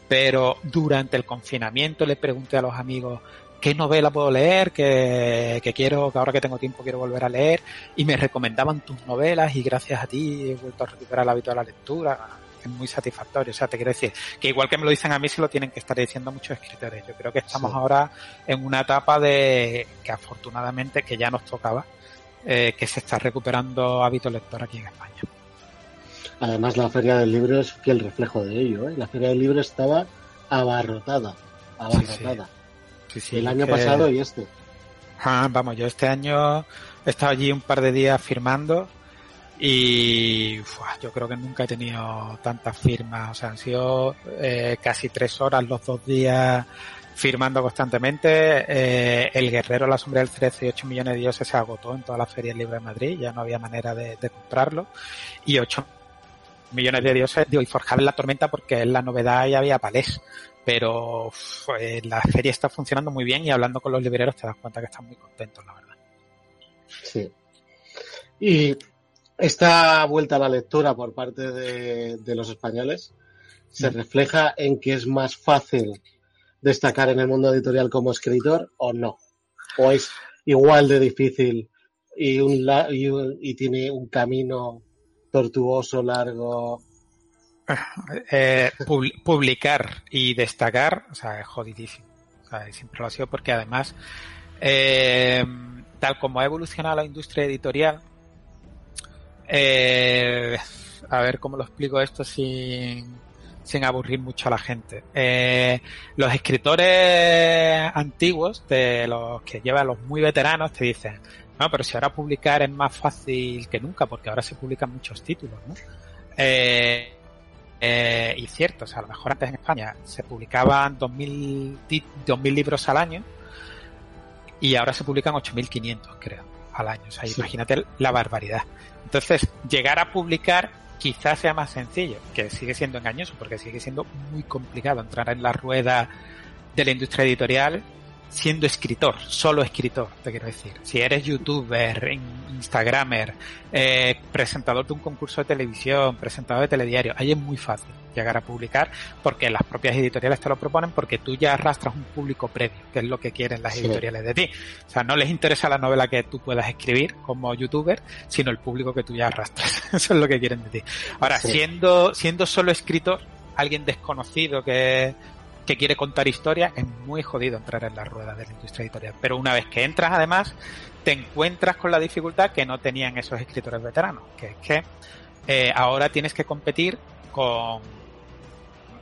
pero durante el confinamiento le pregunté a los amigos qué novela puedo leer, que, que, quiero, que ahora que tengo tiempo quiero volver a leer, y me recomendaban tus novelas y gracias a ti he vuelto a recuperar el hábito de la lectura. Es muy satisfactorio. O sea, te quiero decir que igual que me lo dicen a mí, se lo tienen que estar diciendo muchos escritores. Yo creo que estamos sí. ahora en una etapa de que afortunadamente, que ya nos tocaba, eh, que se está recuperando hábito lector aquí en España. Además, la Feria del Libro es fiel reflejo de ello. ¿eh? La Feria del Libro estaba abarrotada, abarrotada. Sí, sí. Sí, el año que... pasado y este. Ah, vamos, yo este año he estado allí un par de días firmando y uf, yo creo que nunca he tenido tantas firmas. O sea, han sido eh, casi tres horas los dos días firmando constantemente. Eh, el Guerrero, la sombra del 13 y 8 millones de dioses se agotó en todas las ferias libres de Madrid, ya no había manera de, de comprarlo. Y 8 millones de dioses, digo, y forjar la tormenta porque es la novedad y había palés. Pero pues, la feria está funcionando muy bien y hablando con los libreros te das cuenta que están muy contentos, la verdad. Sí. Y esta vuelta a la lectura por parte de, de los españoles se refleja en que es más fácil destacar en el mundo editorial como escritor o no. O es igual de difícil y, un, y, un, y tiene un camino tortuoso, largo. Eh, publicar y destacar, o sea, es jodidísimo. O sea, siempre lo ha sido porque además, eh, tal como ha evolucionado la industria editorial, eh, a ver cómo lo explico esto sin, sin aburrir mucho a la gente. Eh, los escritores antiguos, de los que llevan los muy veteranos, te dicen, no, pero si ahora publicar es más fácil que nunca, porque ahora se publican muchos títulos, ¿no? Eh, eh, y cierto, o sea, a lo mejor antes en España se publicaban 2.000, 2000 libros al año y ahora se publican 8.500, creo, al año. O sea, sí. imagínate la barbaridad. Entonces, llegar a publicar quizás sea más sencillo, que sigue siendo engañoso, porque sigue siendo muy complicado entrar en la rueda de la industria editorial siendo escritor, solo escritor, te quiero decir. Si eres youtuber, instagramer, eh, presentador de un concurso de televisión, presentador de telediario, ahí es muy fácil llegar a publicar porque las propias editoriales te lo proponen porque tú ya arrastras un público previo, que es lo que quieren las sí. editoriales de ti. O sea, no les interesa la novela que tú puedas escribir como youtuber, sino el público que tú ya arrastras. (laughs) Eso es lo que quieren de ti. Ahora, sí. siendo, siendo solo escritor, alguien desconocido que que quiere contar historias, es muy jodido entrar en la rueda de la industria editorial. Pero una vez que entras, además, te encuentras con la dificultad que no tenían esos escritores veteranos, que es que eh, ahora tienes que competir con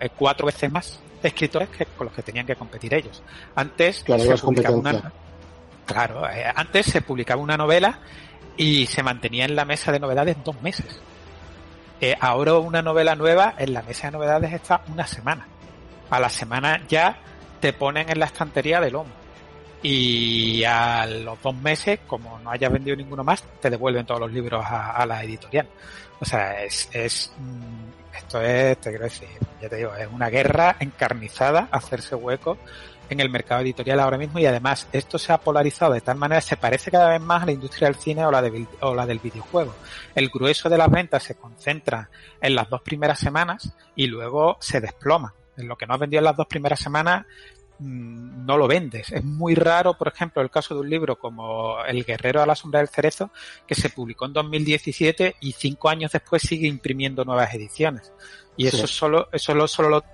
eh, cuatro veces más escritores que con los que tenían que competir ellos. Antes claro, se publicaba una, claro, eh, antes se publicaba una novela y se mantenía en la mesa de novedades dos meses. Ahora una novela nueva en la mesa de novedades está una semana. A la semana ya te ponen en la estantería de lomo. Y a los dos meses, como no hayas vendido ninguno más, te devuelven todos los libros a, la editorial. O sea, es, es mm, esto es, te quiero decir, ya te digo, es una guerra encarnizada, hacerse hueco en el mercado editorial ahora mismo y además esto se ha polarizado de tal manera se parece cada vez más a la industria del cine o la, de, o la del videojuego. El grueso de las ventas se concentra en las dos primeras semanas y luego se desploma. En lo que no has vendido en las dos primeras semanas mm, no lo vendes. Es muy raro, por ejemplo, el caso de un libro como El guerrero a la sombra del cerezo, que se publicó en 2017 y cinco años después sigue imprimiendo nuevas ediciones. Y eso solo, eso solo lo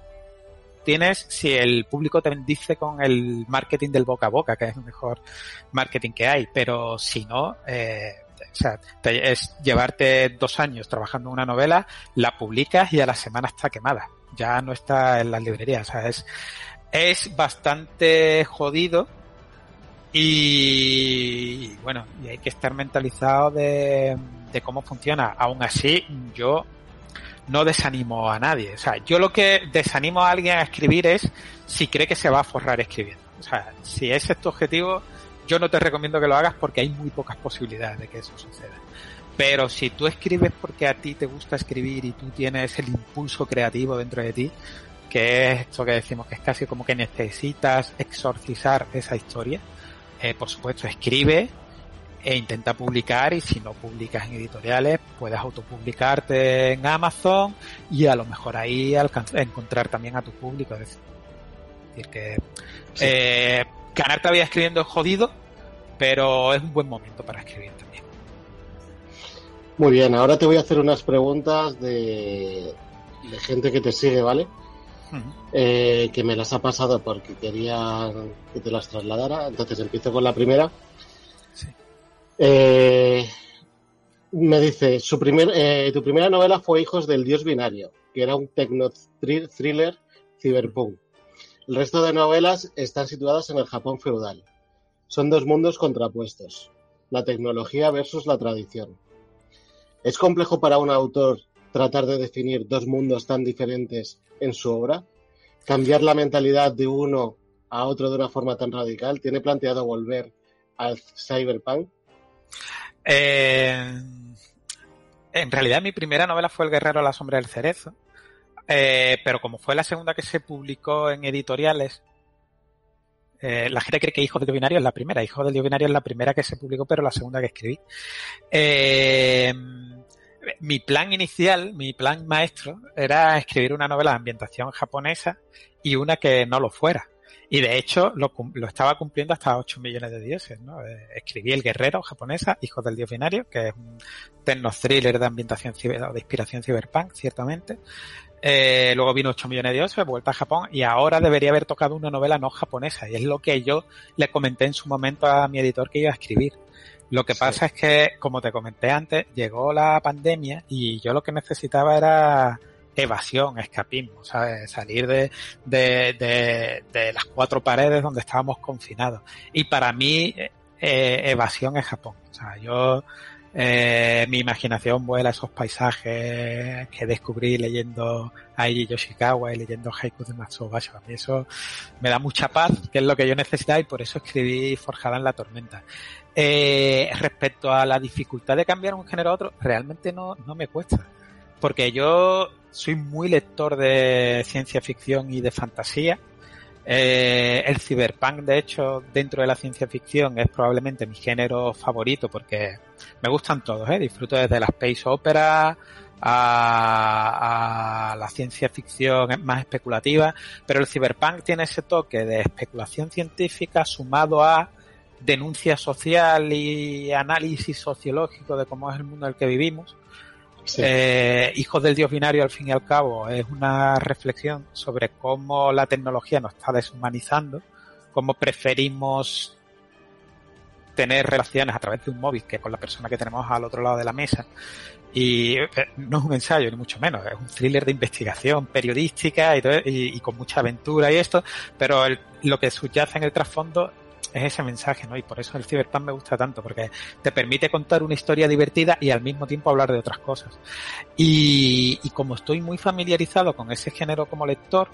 tienes si el público te bendice con el marketing del boca a boca, que es el mejor marketing que hay, pero si no, eh, o sea, es llevarte dos años trabajando una novela, la publicas y a la semana está quemada. Ya no está en las librerías. O sea, es, es bastante jodido y bueno, y hay que estar mentalizado de, de cómo funciona. Aún así, yo no desanimo a nadie. O sea, yo lo que desanimo a alguien a escribir es si cree que se va a forrar escribiendo. O sea, si ese es tu objetivo, yo no te recomiendo que lo hagas porque hay muy pocas posibilidades de que eso suceda. Pero si tú escribes porque a ti te gusta escribir y tú tienes el impulso creativo dentro de ti, que es esto que decimos que es casi como que necesitas exorcizar esa historia, eh, por supuesto escribe, e intenta publicar y si no publicas en editoriales puedes autopublicarte en Amazon y a lo mejor ahí encontrar también a tu público. Es decir, que eh, ganar todavía escribiendo es jodido, pero es un buen momento para escribir también. Muy bien, ahora te voy a hacer unas preguntas de, de gente que te sigue, ¿vale? eh, que me las ha pasado porque quería que te las trasladara. Entonces empiezo con la primera. Eh, me dice, su primer, eh, tu primera novela fue Hijos del Dios Binario, que era un techno thriller cyberpunk. El resto de novelas están situadas en el Japón feudal. Son dos mundos contrapuestos, la tecnología versus la tradición. ¿Es complejo para un autor tratar de definir dos mundos tan diferentes en su obra? ¿Cambiar la mentalidad de uno a otro de una forma tan radical? ¿Tiene planteado volver al cyberpunk? Eh, en realidad mi primera novela fue El guerrero a la sombra del cerezo, eh, pero como fue la segunda que se publicó en editoriales, eh, la gente cree que Hijo del Dios es la primera. Hijo del Dios es la primera que se publicó, pero la segunda que escribí. mi plan inicial, mi plan maestro, era escribir una novela de ambientación japonesa y una que no lo fuera. Y de hecho lo, estaba cumpliendo hasta 8 millones de dioses. Eh, escribí El Guerrero japonesa, Hijo del Dios Binario, que es un techno thriller de ambientación de inspiración cyberpunk, ciertamente. Eh, luego vino 8 millones de dioses, vuelta a Japón, y ahora debería haber tocado una novela no japonesa, y es lo que yo le comenté en su momento a mi editor que iba a escribir. Lo que pasa es que, como te comenté antes, llegó la pandemia y yo lo que necesitaba era evasión, escapismo, ¿sabes? Salir de, de, de, las cuatro paredes donde estábamos confinados. Y para mí, eh, evasión es Japón. O sea, yo, eh, mi imaginación vuela esos paisajes que descubrí leyendo a Eiji Yoshikawa y leyendo Haiku de Matsubashi. A mí eso me da mucha paz, que es lo que yo necesitaba y por eso escribí Forjada en la Tormenta. Eh, respecto a la dificultad de cambiar un género a otro, realmente no, no me cuesta. Porque yo soy muy lector de ciencia ficción y de fantasía. Eh, el cyberpunk, de hecho, dentro de la ciencia ficción es probablemente mi género favorito porque me gustan todos, ¿eh? disfruto desde la space opera a, a, la ciencia ficción más especulativa, pero el cyberpunk tiene ese toque de especulación científica sumado a denuncia social y análisis sociológico de cómo es el mundo en el que vivimos eh, Hijos del Dios Binario, al fin y al cabo, es una reflexión sobre cómo la tecnología nos está deshumanizando, cómo preferimos tener relaciones a través de un móvil que con la persona que tenemos al otro lado de la mesa. Y eh, no es un ensayo, ni mucho menos, es un thriller de investigación periodística y, con mucha aventura y esto, pero lo que subyace en el trasfondo es ese mensaje, ¿no? Y por eso el Cyberpunk me gusta tanto, porque te permite contar una historia divertida y al mismo tiempo hablar de otras cosas. Y, como estoy muy familiarizado con ese género como lector,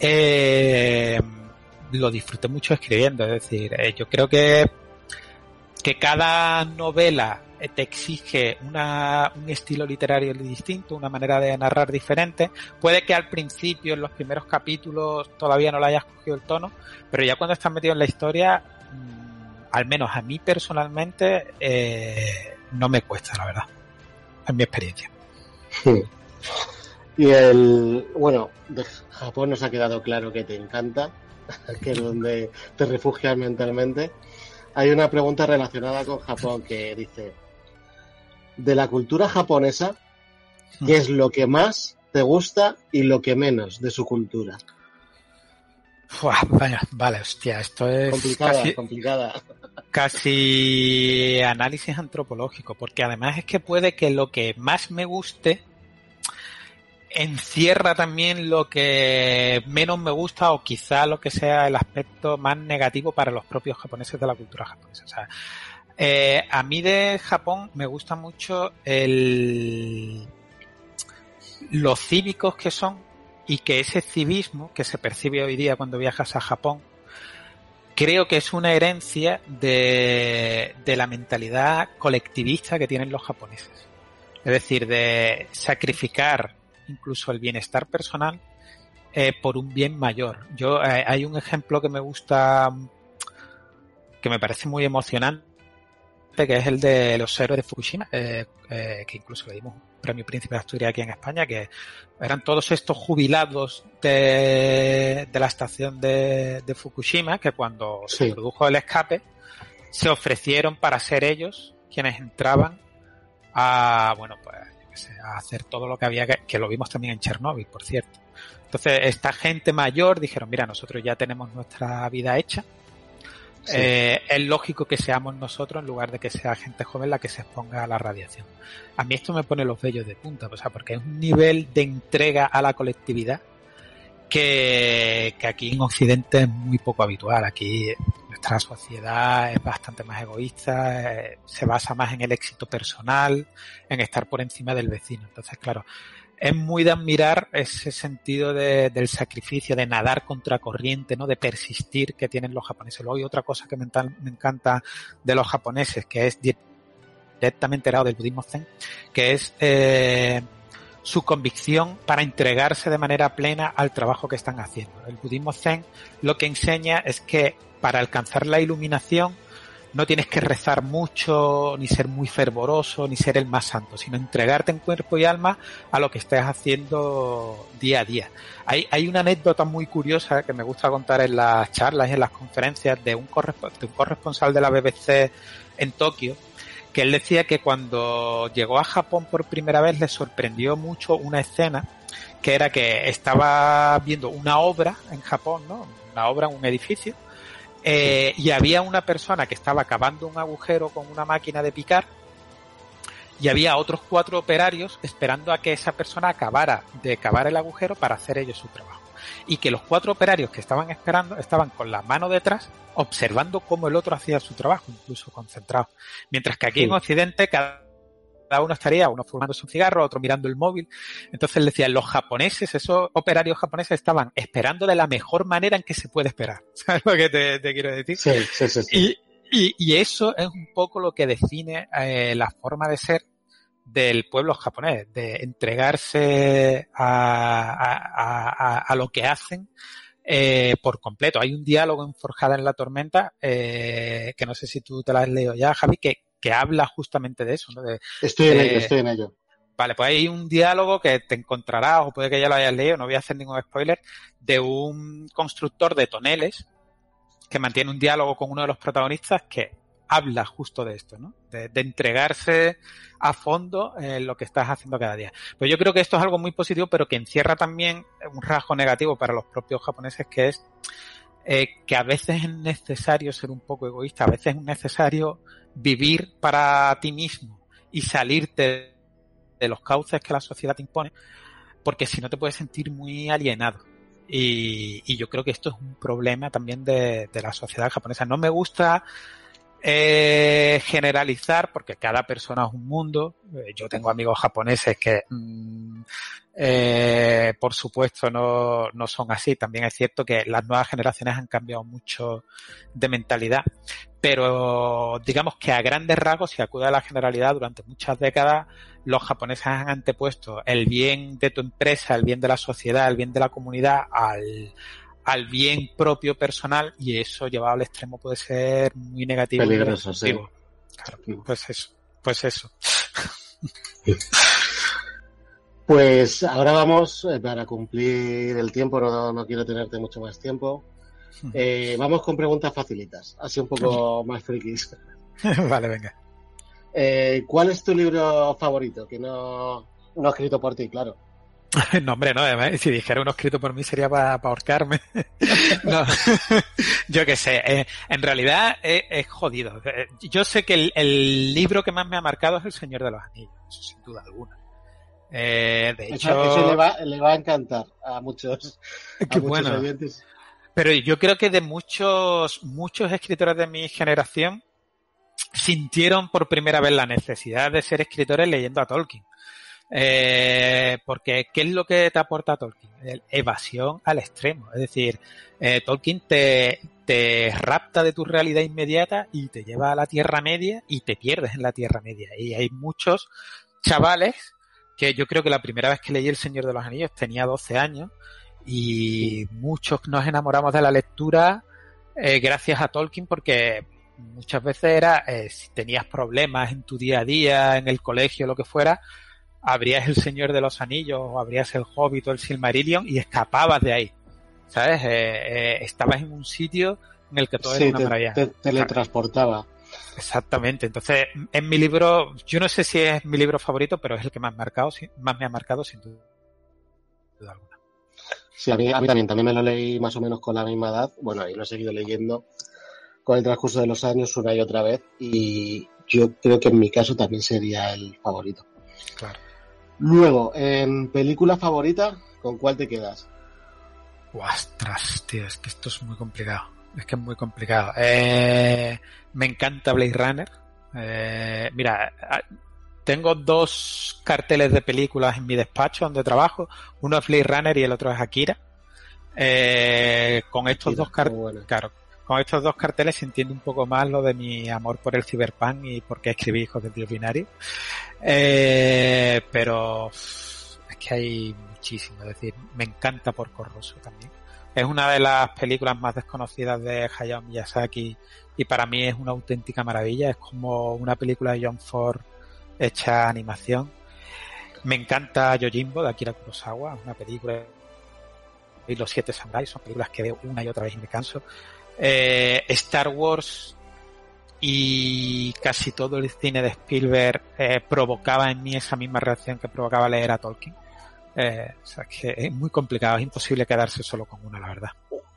eh, lo disfruté mucho escribiendo. Es decir, eh, yo creo que, que cada novela te exige una, un estilo literario distinto, una manera de narrar diferente. Puede que al principio, en los primeros capítulos, todavía no le hayas cogido el tono, pero ya cuando estás metido en la historia, mm, al menos a mí personalmente, eh, no me cuesta, la verdad. En mi experiencia. Y el, bueno, de Japón nos ha quedado claro que te encanta, (laughs) que es donde te refugias mentalmente. Hay una pregunta relacionada con Japón que dice, de la cultura japonesa, ¿qué es lo que más te gusta y lo que menos de su cultura? vaya, vale, hostia, esto es complicada, casi, complicada. casi análisis antropológico, porque además es que puede que lo que más me guste encierra también lo que menos me gusta o quizá lo que sea el aspecto más negativo para los propios japoneses de la cultura japonesa. O sea, eh, a mí de Japón me gusta mucho el los cívicos que son y que ese civismo que se percibe hoy día cuando viajas a Japón creo que es una herencia de, de la mentalidad colectivista que tienen los japoneses. Es decir, de sacrificar incluso el bienestar personal eh, por un bien mayor. Yo eh, hay un ejemplo que me gusta, que me parece muy emocionante, que es el de los héroes de Fukushima, eh, eh, que incluso le dimos un premio Príncipe de Asturias aquí en España, que eran todos estos jubilados de, de la estación de, de, Fukushima, que cuando Sí. se produjo el escape, se ofrecieron para ser ellos quienes entraban a, bueno, pues, yo qué sé, a hacer todo lo que había que, que lo vimos también en Chernóbil, por cierto. Entonces, esta gente mayor dijeron, mira, nosotros ya tenemos nuestra vida hecha, Eh, es lógico que seamos nosotros en lugar de que sea gente joven la que se exponga a la radiación. A mí esto me pone los vellos de punta, o sea, porque es un nivel de entrega a la colectividad que, que aquí en Occidente es muy poco habitual. Aquí nuestra sociedad es bastante más egoísta, eh, se basa más en el éxito personal, en estar por encima del vecino. Entonces, claro, es muy de admirar ese sentido de, del sacrificio, de nadar contra corriente, ¿no? de persistir que tienen los japoneses. Luego hay otra cosa que me, encan- me encanta de los japoneses, que es di- directamente heredado del budismo zen, que es eh, su convicción para entregarse de manera plena al trabajo que están haciendo. El budismo zen lo que enseña es que para alcanzar la iluminación no tienes que rezar mucho, ni ser muy fervoroso, ni ser el más santo, sino entregarte en cuerpo y alma a lo que estés haciendo día a día. Hay, hay una anécdota muy curiosa que me gusta contar en las charlas y en las conferencias de un, de un corresponsal de la BBC en Tokio, que él decía que cuando llegó a Japón por primera vez le sorprendió mucho una escena que era que estaba viendo una obra en Japón, ¿no? Una obra en un edificio, eh, y había una persona que estaba cavando un agujero con una máquina de picar y había otros cuatro operarios esperando a que esa persona acabara de cavar el agujero para hacer ellos su trabajo. Y que los cuatro operarios que estaban esperando estaban con la mano detrás observando cómo el otro hacía su trabajo, incluso concentrado. Mientras que aquí Sí. en Occidente cada cada uno estaría, uno fumándose un cigarro, otro mirando el móvil. Entonces le decían, los japoneses, esos operarios japoneses estaban esperando de la mejor manera en que se puede esperar. (laughs) ¿Sabes lo que te, te quiero decir? Sí, sí, sí. sí. Y, y, y eso es un poco lo que define eh, la forma de ser del pueblo japonés, de entregarse a, a, a, a lo que hacen eh, por completo. Hay un diálogo en Forjada en la Tormenta, eh, que no sé si tú te lo has leído ya, Javi, que, que habla justamente de eso, ¿no? De, Estoy en eh, ello, estoy en ello. Vale, pues hay un diálogo que te encontrarás, o puede que ya lo hayas leído, no voy a hacer ningún spoiler, de un constructor de toneles que mantiene un diálogo con uno de los protagonistas que habla justo de esto, ¿no? De, de entregarse a fondo en lo que estás haciendo cada día. Pues yo creo que esto es algo muy positivo, pero que encierra también un rasgo negativo para los propios japoneses, que es eh, que a veces es necesario ser un poco egoísta, a veces es necesario vivir para ti mismo y salirte de los cauces que la sociedad te impone, porque si no te puedes sentir muy alienado. Y, yo creo que esto es un problema también de, de, la sociedad japonesa. No me gusta eh, generalizar, porque cada persona es un mundo. Eh, yo tengo amigos japoneses que, mm, eh, por supuesto, no, no son así. También es cierto que las nuevas generaciones han cambiado mucho de mentalidad. Pero digamos que a grandes rasgos, si acude a la generalidad, durante muchas décadas, los japoneses han antepuesto el bien de tu empresa, el bien de la sociedad, el bien de la comunidad al, al bien propio personal y eso llevado al extremo puede ser muy negativo. Peligroso, sí. Claro, pues eso, pues eso. (laughs) Pues ahora vamos, eh, para cumplir el tiempo, no, no quiero tenerte mucho más tiempo. Eh, vamos con preguntas facilitas, así un poco más frikis. (laughs) vale, venga. Eh, ¿Cuál es tu libro favorito? Que no, no escrito por ti, claro. (laughs) No, hombre, no, si dijera uno escrito por mí sería para ahorcarme. (laughs) no, yo qué sé, eh, en realidad es, jodido. Yo sé que el, libro que más me ha marcado es El Señor de los Anillos, sin duda alguna. Eh, de hecho, eso, le, va, a encantar a muchos, a muchos oyentes. Pero yo creo que de muchos, muchos escritores de mi generación sintieron por primera vez la necesidad de ser escritores leyendo a Tolkien. Eh, porque, ¿qué es lo que te aporta Tolkien? evasión al extremo. Es decir, eh, Tolkien te, te rapta de tu realidad inmediata y te lleva a la Tierra Media y te pierdes en la Tierra Media. Y hay muchos chavales que yo creo que la primera vez que leí El Señor de los Anillos tenía 12 años y muchos nos enamoramos de la lectura eh, gracias a Tolkien porque muchas veces era eh, si tenías problemas en tu día a día, en el colegio, lo que fuera, abrías el Señor de los Anillos o abrías el Hobbit o el Silmarillion y escapabas de ahí. ¿Sabes? Eh, eh, estabas en un sitio en el que todo era una te, maravilla. Te teletransportaba. Exactamente. Entonces, en mi libro, yo no sé si es mi libro favorito, pero es el que más, marcado, más me ha marcado sin duda. Sí, a mí, a mí también. También me lo leí más o menos con la misma edad. Bueno, ahí lo he seguido leyendo con el transcurso de los años una y otra vez. Y yo creo que en mi caso también sería el favorito. Claro. Luego, en película favorita, ¿con cuál te quedas? Ostras, tío, es que esto es muy complicado. Es que es muy complicado. Eh, me encanta Blade Runner. Eh, mira, tengo dos carteles de películas en mi despacho donde trabajo. Uno es Blade Runner y el otro es Akira. Eh, con estos dos carteles, claro, con estos dos carteles se entiende un poco más lo de mi amor por el cyberpunk y por qué escribí Hijos del Dios Binario. Eh, pero es que hay muchísimo, es decir, me encanta por Corroso también. Es una de las películas más desconocidas de Hayao Miyazaki y para mí es una auténtica maravilla. Es como una película de John Ford hecha animación. Me encanta Yojimbo de Akira Kurosawa, una película y Los Siete Samuráis son películas que veo una y otra vez y me canso. Eh, Star Wars y casi todo el cine de Spielberg eh, provocaba en mí esa misma reacción que provocaba leer a Tolkien. Eh, o sea, que es muy complicado, es imposible quedarse solo con una, la verdad.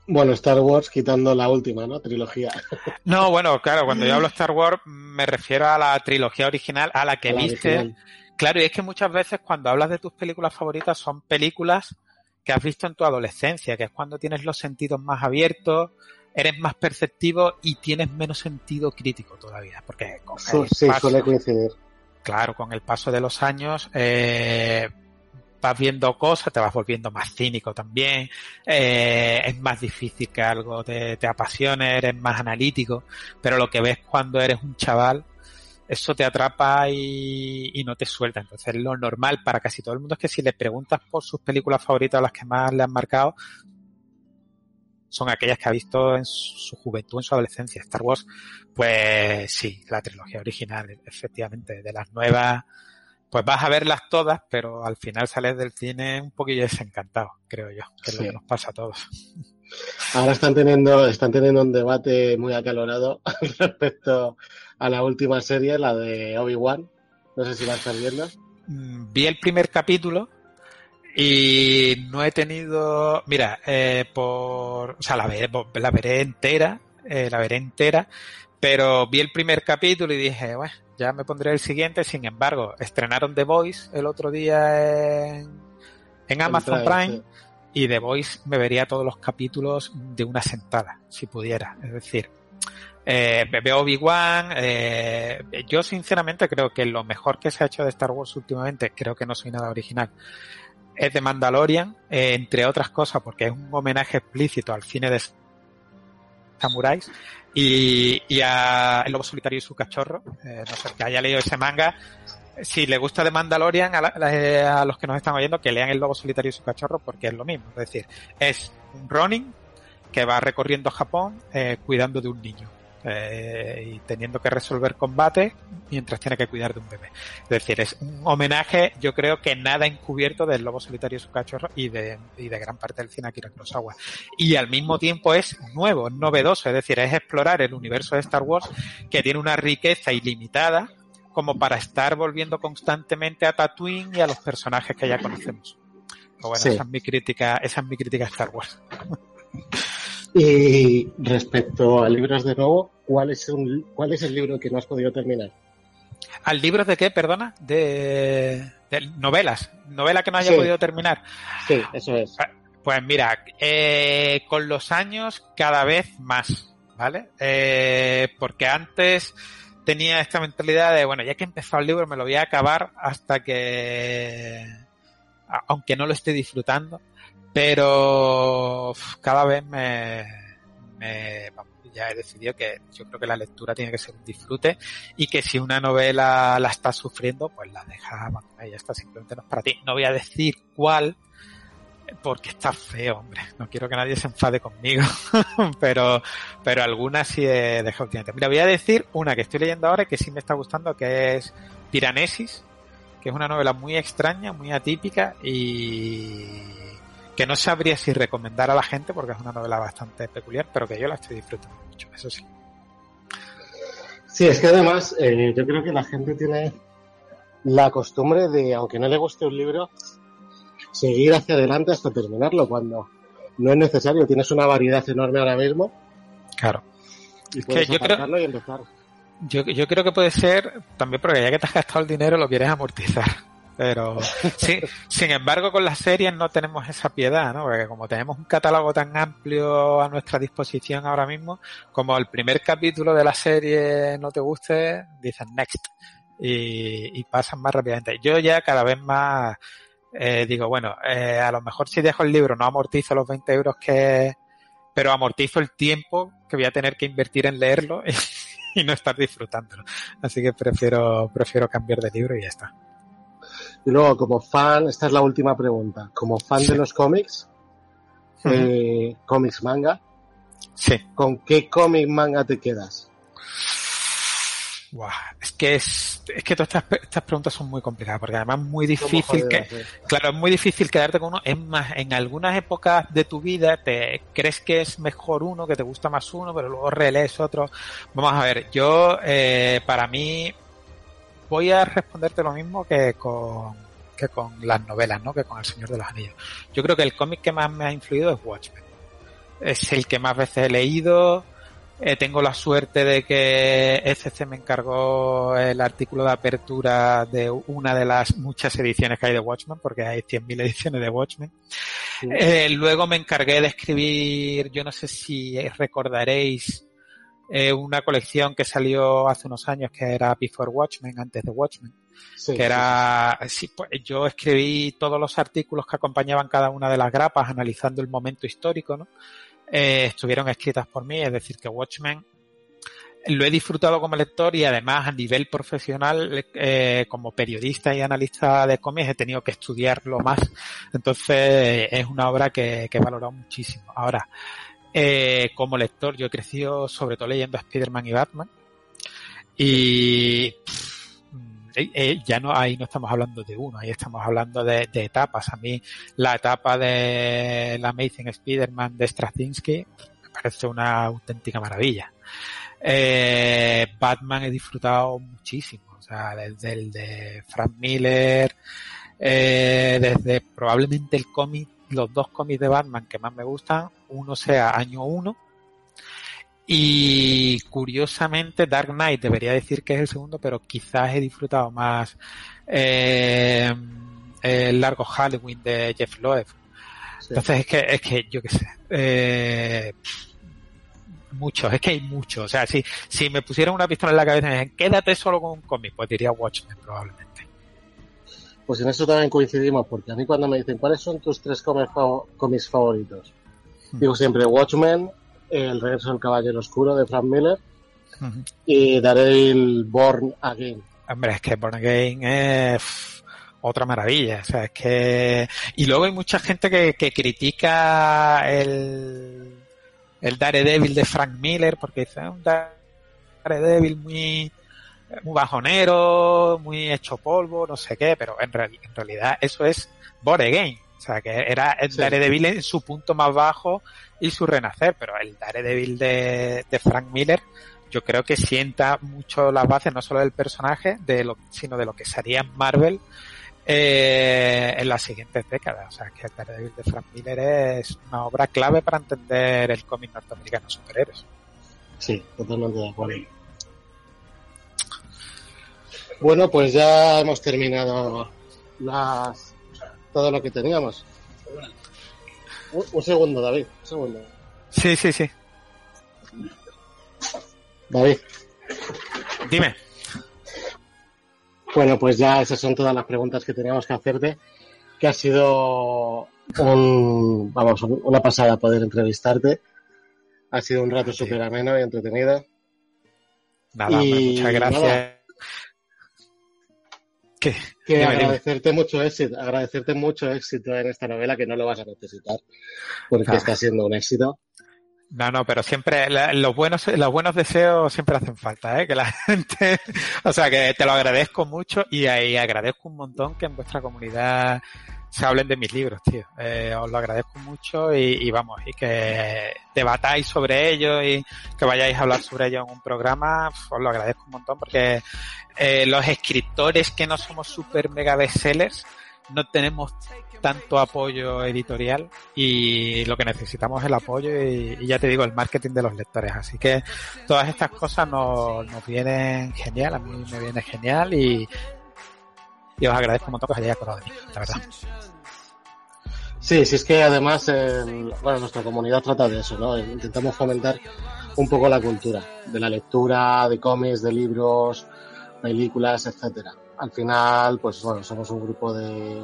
Bueno, Star Wars quitando la última, ¿no? Trilogía. (laughs) No, bueno, claro, cuando yo hablo de Star Wars me refiero a la trilogía original, a la que A la viste. original. Claro, y es que muchas veces cuando hablas de tus películas favoritas son películas que has visto en tu adolescencia, que es cuando tienes los sentidos más abiertos, eres más perceptivo y tienes menos sentido crítico todavía, porque con el sí, paso- suele coincidir. claro, con el paso de los años eh, vas viendo cosas, te vas volviendo más cínico también, eh, es más difícil que algo te, te apasione, eres más analítico, pero lo que ves cuando eres un chaval, eso te atrapa y, no te suelta. Entonces lo normal para casi todo el mundo es que si le preguntas por sus películas favoritas, las que más le han marcado, son aquellas que ha visto en su juventud, en su adolescencia. Star Wars, pues sí, la trilogía original, efectivamente, de las nuevas, pues vas a verlas todas, pero al final sales del cine un poquillo desencantado, creo yo, que es lo que nos pasa a todos. Ahora están teniendo, están teniendo un debate muy acalorado (laughs) respecto a la última serie, la de Obi-Wan. No sé si la estás viendo. Mm, Vi el primer capítulo y no he tenido, mira, eh, por, o sea, la veré, la veré entera, eh, la veré entera, pero vi el primer capítulo y dije, bueno, ya me pondré el siguiente. Sin embargo, estrenaron The Voice el otro día en, en Amazon Prime, Prime y The Voice me vería todos los capítulos de una sentada, si pudiera. Es decir, Eh, veo Obi-Wan. Eh, yo sinceramente creo que lo mejor que se ha hecho de Star Wars últimamente, creo que no soy nada original, es de Mandalorian, eh, entre otras cosas porque es un homenaje explícito al cine de samuráis y, a El Lobo Solitario y su cachorro. Eh, no sé, que haya leído ese manga. Si le gusta de Mandalorian, a, la, a, los que nos están oyendo, que lean El Lobo Solitario y su cachorro porque es lo mismo. Es decir, es un Ronin que va recorriendo Japón eh, cuidando de un niño eh, y teniendo que resolver combate mientras tiene que cuidar de un bebé. Es decir, es un homenaje, yo creo que nada encubierto del lobo solitario y su cachorro y de, y de gran parte del cine Akira Kurosawa. Y al mismo tiempo es nuevo, es novedoso, es decir, es explorar el universo de Star Wars que tiene una riqueza ilimitada como para estar volviendo constantemente a Tatooine y a los personajes que ya conocemos. Pero bueno, sí. esa es mi crítica, esa es mi crítica a Star Wars. (laughs) Y respecto a libros de nuevo, ¿cuál es, un, ¿cuál es el libro que no has podido terminar? ¿Al libro de qué, perdona? De, de novelas. ¿Novela que no haya sí. podido terminar? Sí, eso es. Pues mira, eh, con los años cada vez más, ¿vale? Eh, porque antes tenía esta mentalidad de, bueno, ya que he empezado el libro me lo voy a acabar hasta que, aunque no lo esté disfrutando, pero cada vez me, me ya he decidido que yo creo que la lectura tiene que ser un disfrute y que si una novela la estás sufriendo, pues la dejas ya está, simplemente no es para ti. No voy a decir cuál, porque está feo, hombre. No quiero que nadie se enfade conmigo, (laughs) pero, pero algunas sí he dejado últimamente. Mira, voy a decir una que estoy leyendo ahora y que sí me está gustando, que es Tiranesis, que es una novela muy extraña, muy atípica y que no sabría si recomendar a la gente porque es una novela bastante peculiar, pero que yo la estoy disfrutando mucho, eso sí. Sí, es que además eh, yo creo que la gente tiene la costumbre de, aunque no le guste un libro, seguir hacia adelante hasta terminarlo cuando no es necesario. Tienes una variedad enorme ahora mismo. Claro. Y puedes que yo creo, y empezar. Yo, yo creo que puede ser también porque ya que te has gastado el dinero lo quieres amortizar. Pero (laughs) sí, sin embargo, con las series no tenemos esa piedad, ¿no? Porque como tenemos un catálogo tan amplio a nuestra disposición ahora mismo, como el primer capítulo de la serie no te guste, dices next. Y, y pasan más rápidamente. Yo ya cada vez más eh, digo, bueno, eh, a lo mejor si dejo el libro no amortizo los 20 euros que, pero amortizo el tiempo que voy a tener que invertir en leerlo y, (laughs) y no estar disfrutándolo. Así que prefiero, prefiero cambiar de libro y ya está. Y luego, como fan, esta es la última pregunta. Como fan sí. de los cómics, uh -huh. eh, cómics manga, sí. ¿con qué cómic manga te quedas? Wow, es que es, es que todas estas, estas, preguntas son muy complicadas porque además es muy difícil que, claro, es muy difícil quedarte con uno. Es más, en algunas épocas de tu vida te crees que es mejor uno, que te gusta más uno, pero luego relees otro. Vamos a ver, yo, eh, para mí, voy a responderte lo mismo que con, que con las novelas, ¿no? Que con El Señor de los Anillos. Yo creo que el cómic que más me ha influido es Watchmen. Es el que más veces he leído. Eh, tengo la suerte de que SC me encargó el artículo de apertura de una de las muchas ediciones que hay de Watchmen, porque hay 100.000 ediciones de Watchmen. Sí. Eh, luego me encargué de escribir, yo no sé si recordaréis, eh, una colección que salió hace unos años que era Before Watchmen, antes de Watchmen. Sí, que era, sí, pues yo escribí todos los artículos que acompañaban cada una de las grapas analizando el momento histórico, ¿no? Eh, estuvieron escritas por mí, es decir, que Watchmen lo he disfrutado como lector y además a nivel profesional, eh, como periodista y analista de cómics, he tenido que estudiarlo más. Entonces, es una obra que, que he valorado muchísimo. Ahora, eh, como lector, yo he crecido sobre todo leyendo a Spider-Man y Batman. Y pff, eh, ya no, ahí no estamos hablando de uno, ahí estamos hablando de, de etapas. A mí, la etapa de la Amazing Spider-Man de Straczynski me parece una auténtica maravilla. Eh, Batman he disfrutado muchísimo, o sea, desde el de Frank Miller, eh, desde probablemente el cómic los dos cómics de Batman que más me gustan, uno sea Año 1 y curiosamente Dark Knight debería decir que es el segundo, pero quizás he disfrutado más eh, el largo Halloween de Jeff Loeb. Sí. Entonces es que, es que yo qué sé, eh, muchos, es que hay muchos. O sea, si, si me pusieran una pistola en la cabeza y me dicen, quédate solo con un cómic, pues diría Watchmen probablemente. Pues en eso también coincidimos, porque a mí cuando me dicen, ¿cuáles son tus tres cómics favoritos? Digo siempre Watchmen, El regreso del caballero oscuro de Frank Miller y Daredevil Born Again. Hombre, es que Born Again es otra maravilla. O sea, es que. Y luego hay mucha gente que, que critica el, el Daredevil de Frank Miller porque dice, es un Daredevil muy, muy bajonero, muy hecho polvo, no sé qué, pero en, en realidad eso es Born Again. O sea, que era el Daredevil en su punto más bajo y su renacer, pero el Daredevil de, de Frank Miller yo creo que sienta mucho las bases no solo del personaje, de lo, sino de lo que sería Marvel eh, en las siguientes décadas. O sea, que el Daredevil de Frank Miller es una obra clave para entender el cómic norteamericano superhéroes. Sí, totalmente de acuerdo. Bueno, pues ya hemos terminado las todo lo que teníamos. Un, un segundo, David, un segundo. Sí, sí, sí. David. Dime. Bueno, pues ya esas son todas las preguntas que teníamos que hacerte. Que ha sido un, vamos, una pasada poder entrevistarte. Ha sido un rato súper ameno y entretenido. Nada, muchas gracias. Que agradecerte mucho éxito, agradecerte mucho éxito en esta novela que no lo vas a necesitar porque está siendo un éxito. No, no, pero siempre los buenos los buenos deseos siempre hacen falta, ¿eh? Que la (laughs) gente, o sea, que te lo agradezco mucho y, ahí agradezco un montón que en vuestra comunidad se hablen de mis libros, tío. Eh, os lo agradezco mucho y, vamos, y que debatáis sobre ello y que vayáis a hablar sobre ello en un programa, os lo agradezco un montón porque eh, los escritores que no somos super mega bestsellers no tenemos tanto apoyo editorial y lo que necesitamos es el apoyo y, ya te digo, el marketing de los lectores. Así que todas estas cosas nos, nos vienen genial, a mí me viene genial y, y os agradezco un montón que os hayáis acordado de mí, la verdad. Sí, sí es que además, bueno, nuestra comunidad trata de eso, ¿no? Intentamos fomentar un poco la cultura de la lectura, de cómics, de libros, películas, etcétera. Al final, pues bueno, somos un grupo de,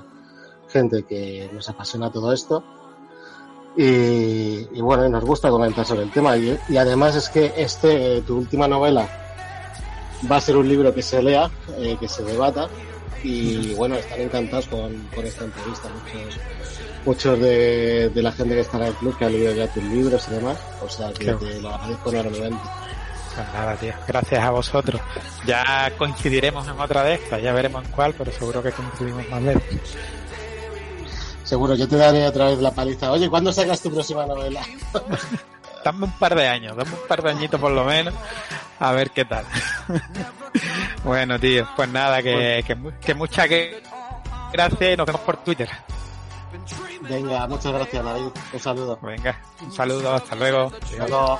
gente que nos apasiona todo esto. Y, bueno, nos gusta comentar sobre el tema. Y, además es que este, tu última novela, va a ser un libro que se lea, eh, que se debata. Y bueno, están encantados con, esta entrevista. Muchos, muchos de, la gente que está en el club que ha leído ya tus libros y demás. O sea que te lo agradezco enormemente. Pues nada, tío. Gracias a vosotros. Ya coincidiremos en otra de estas, ya veremos en cuál, pero seguro que coincidimos más veces. Seguro, yo te daré otra vez la paliza. Oye, ¿cuándo sacas tu próxima novela? (laughs) dame un par de años, dame un par de añitos por lo menos, a ver qué tal. (laughs) bueno, tío, pues nada, que, que, que muchas gracias y nos vemos por Twitter. Venga, muchas gracias, David. Un saludo. Venga, un saludo, hasta luego. Hasta luego.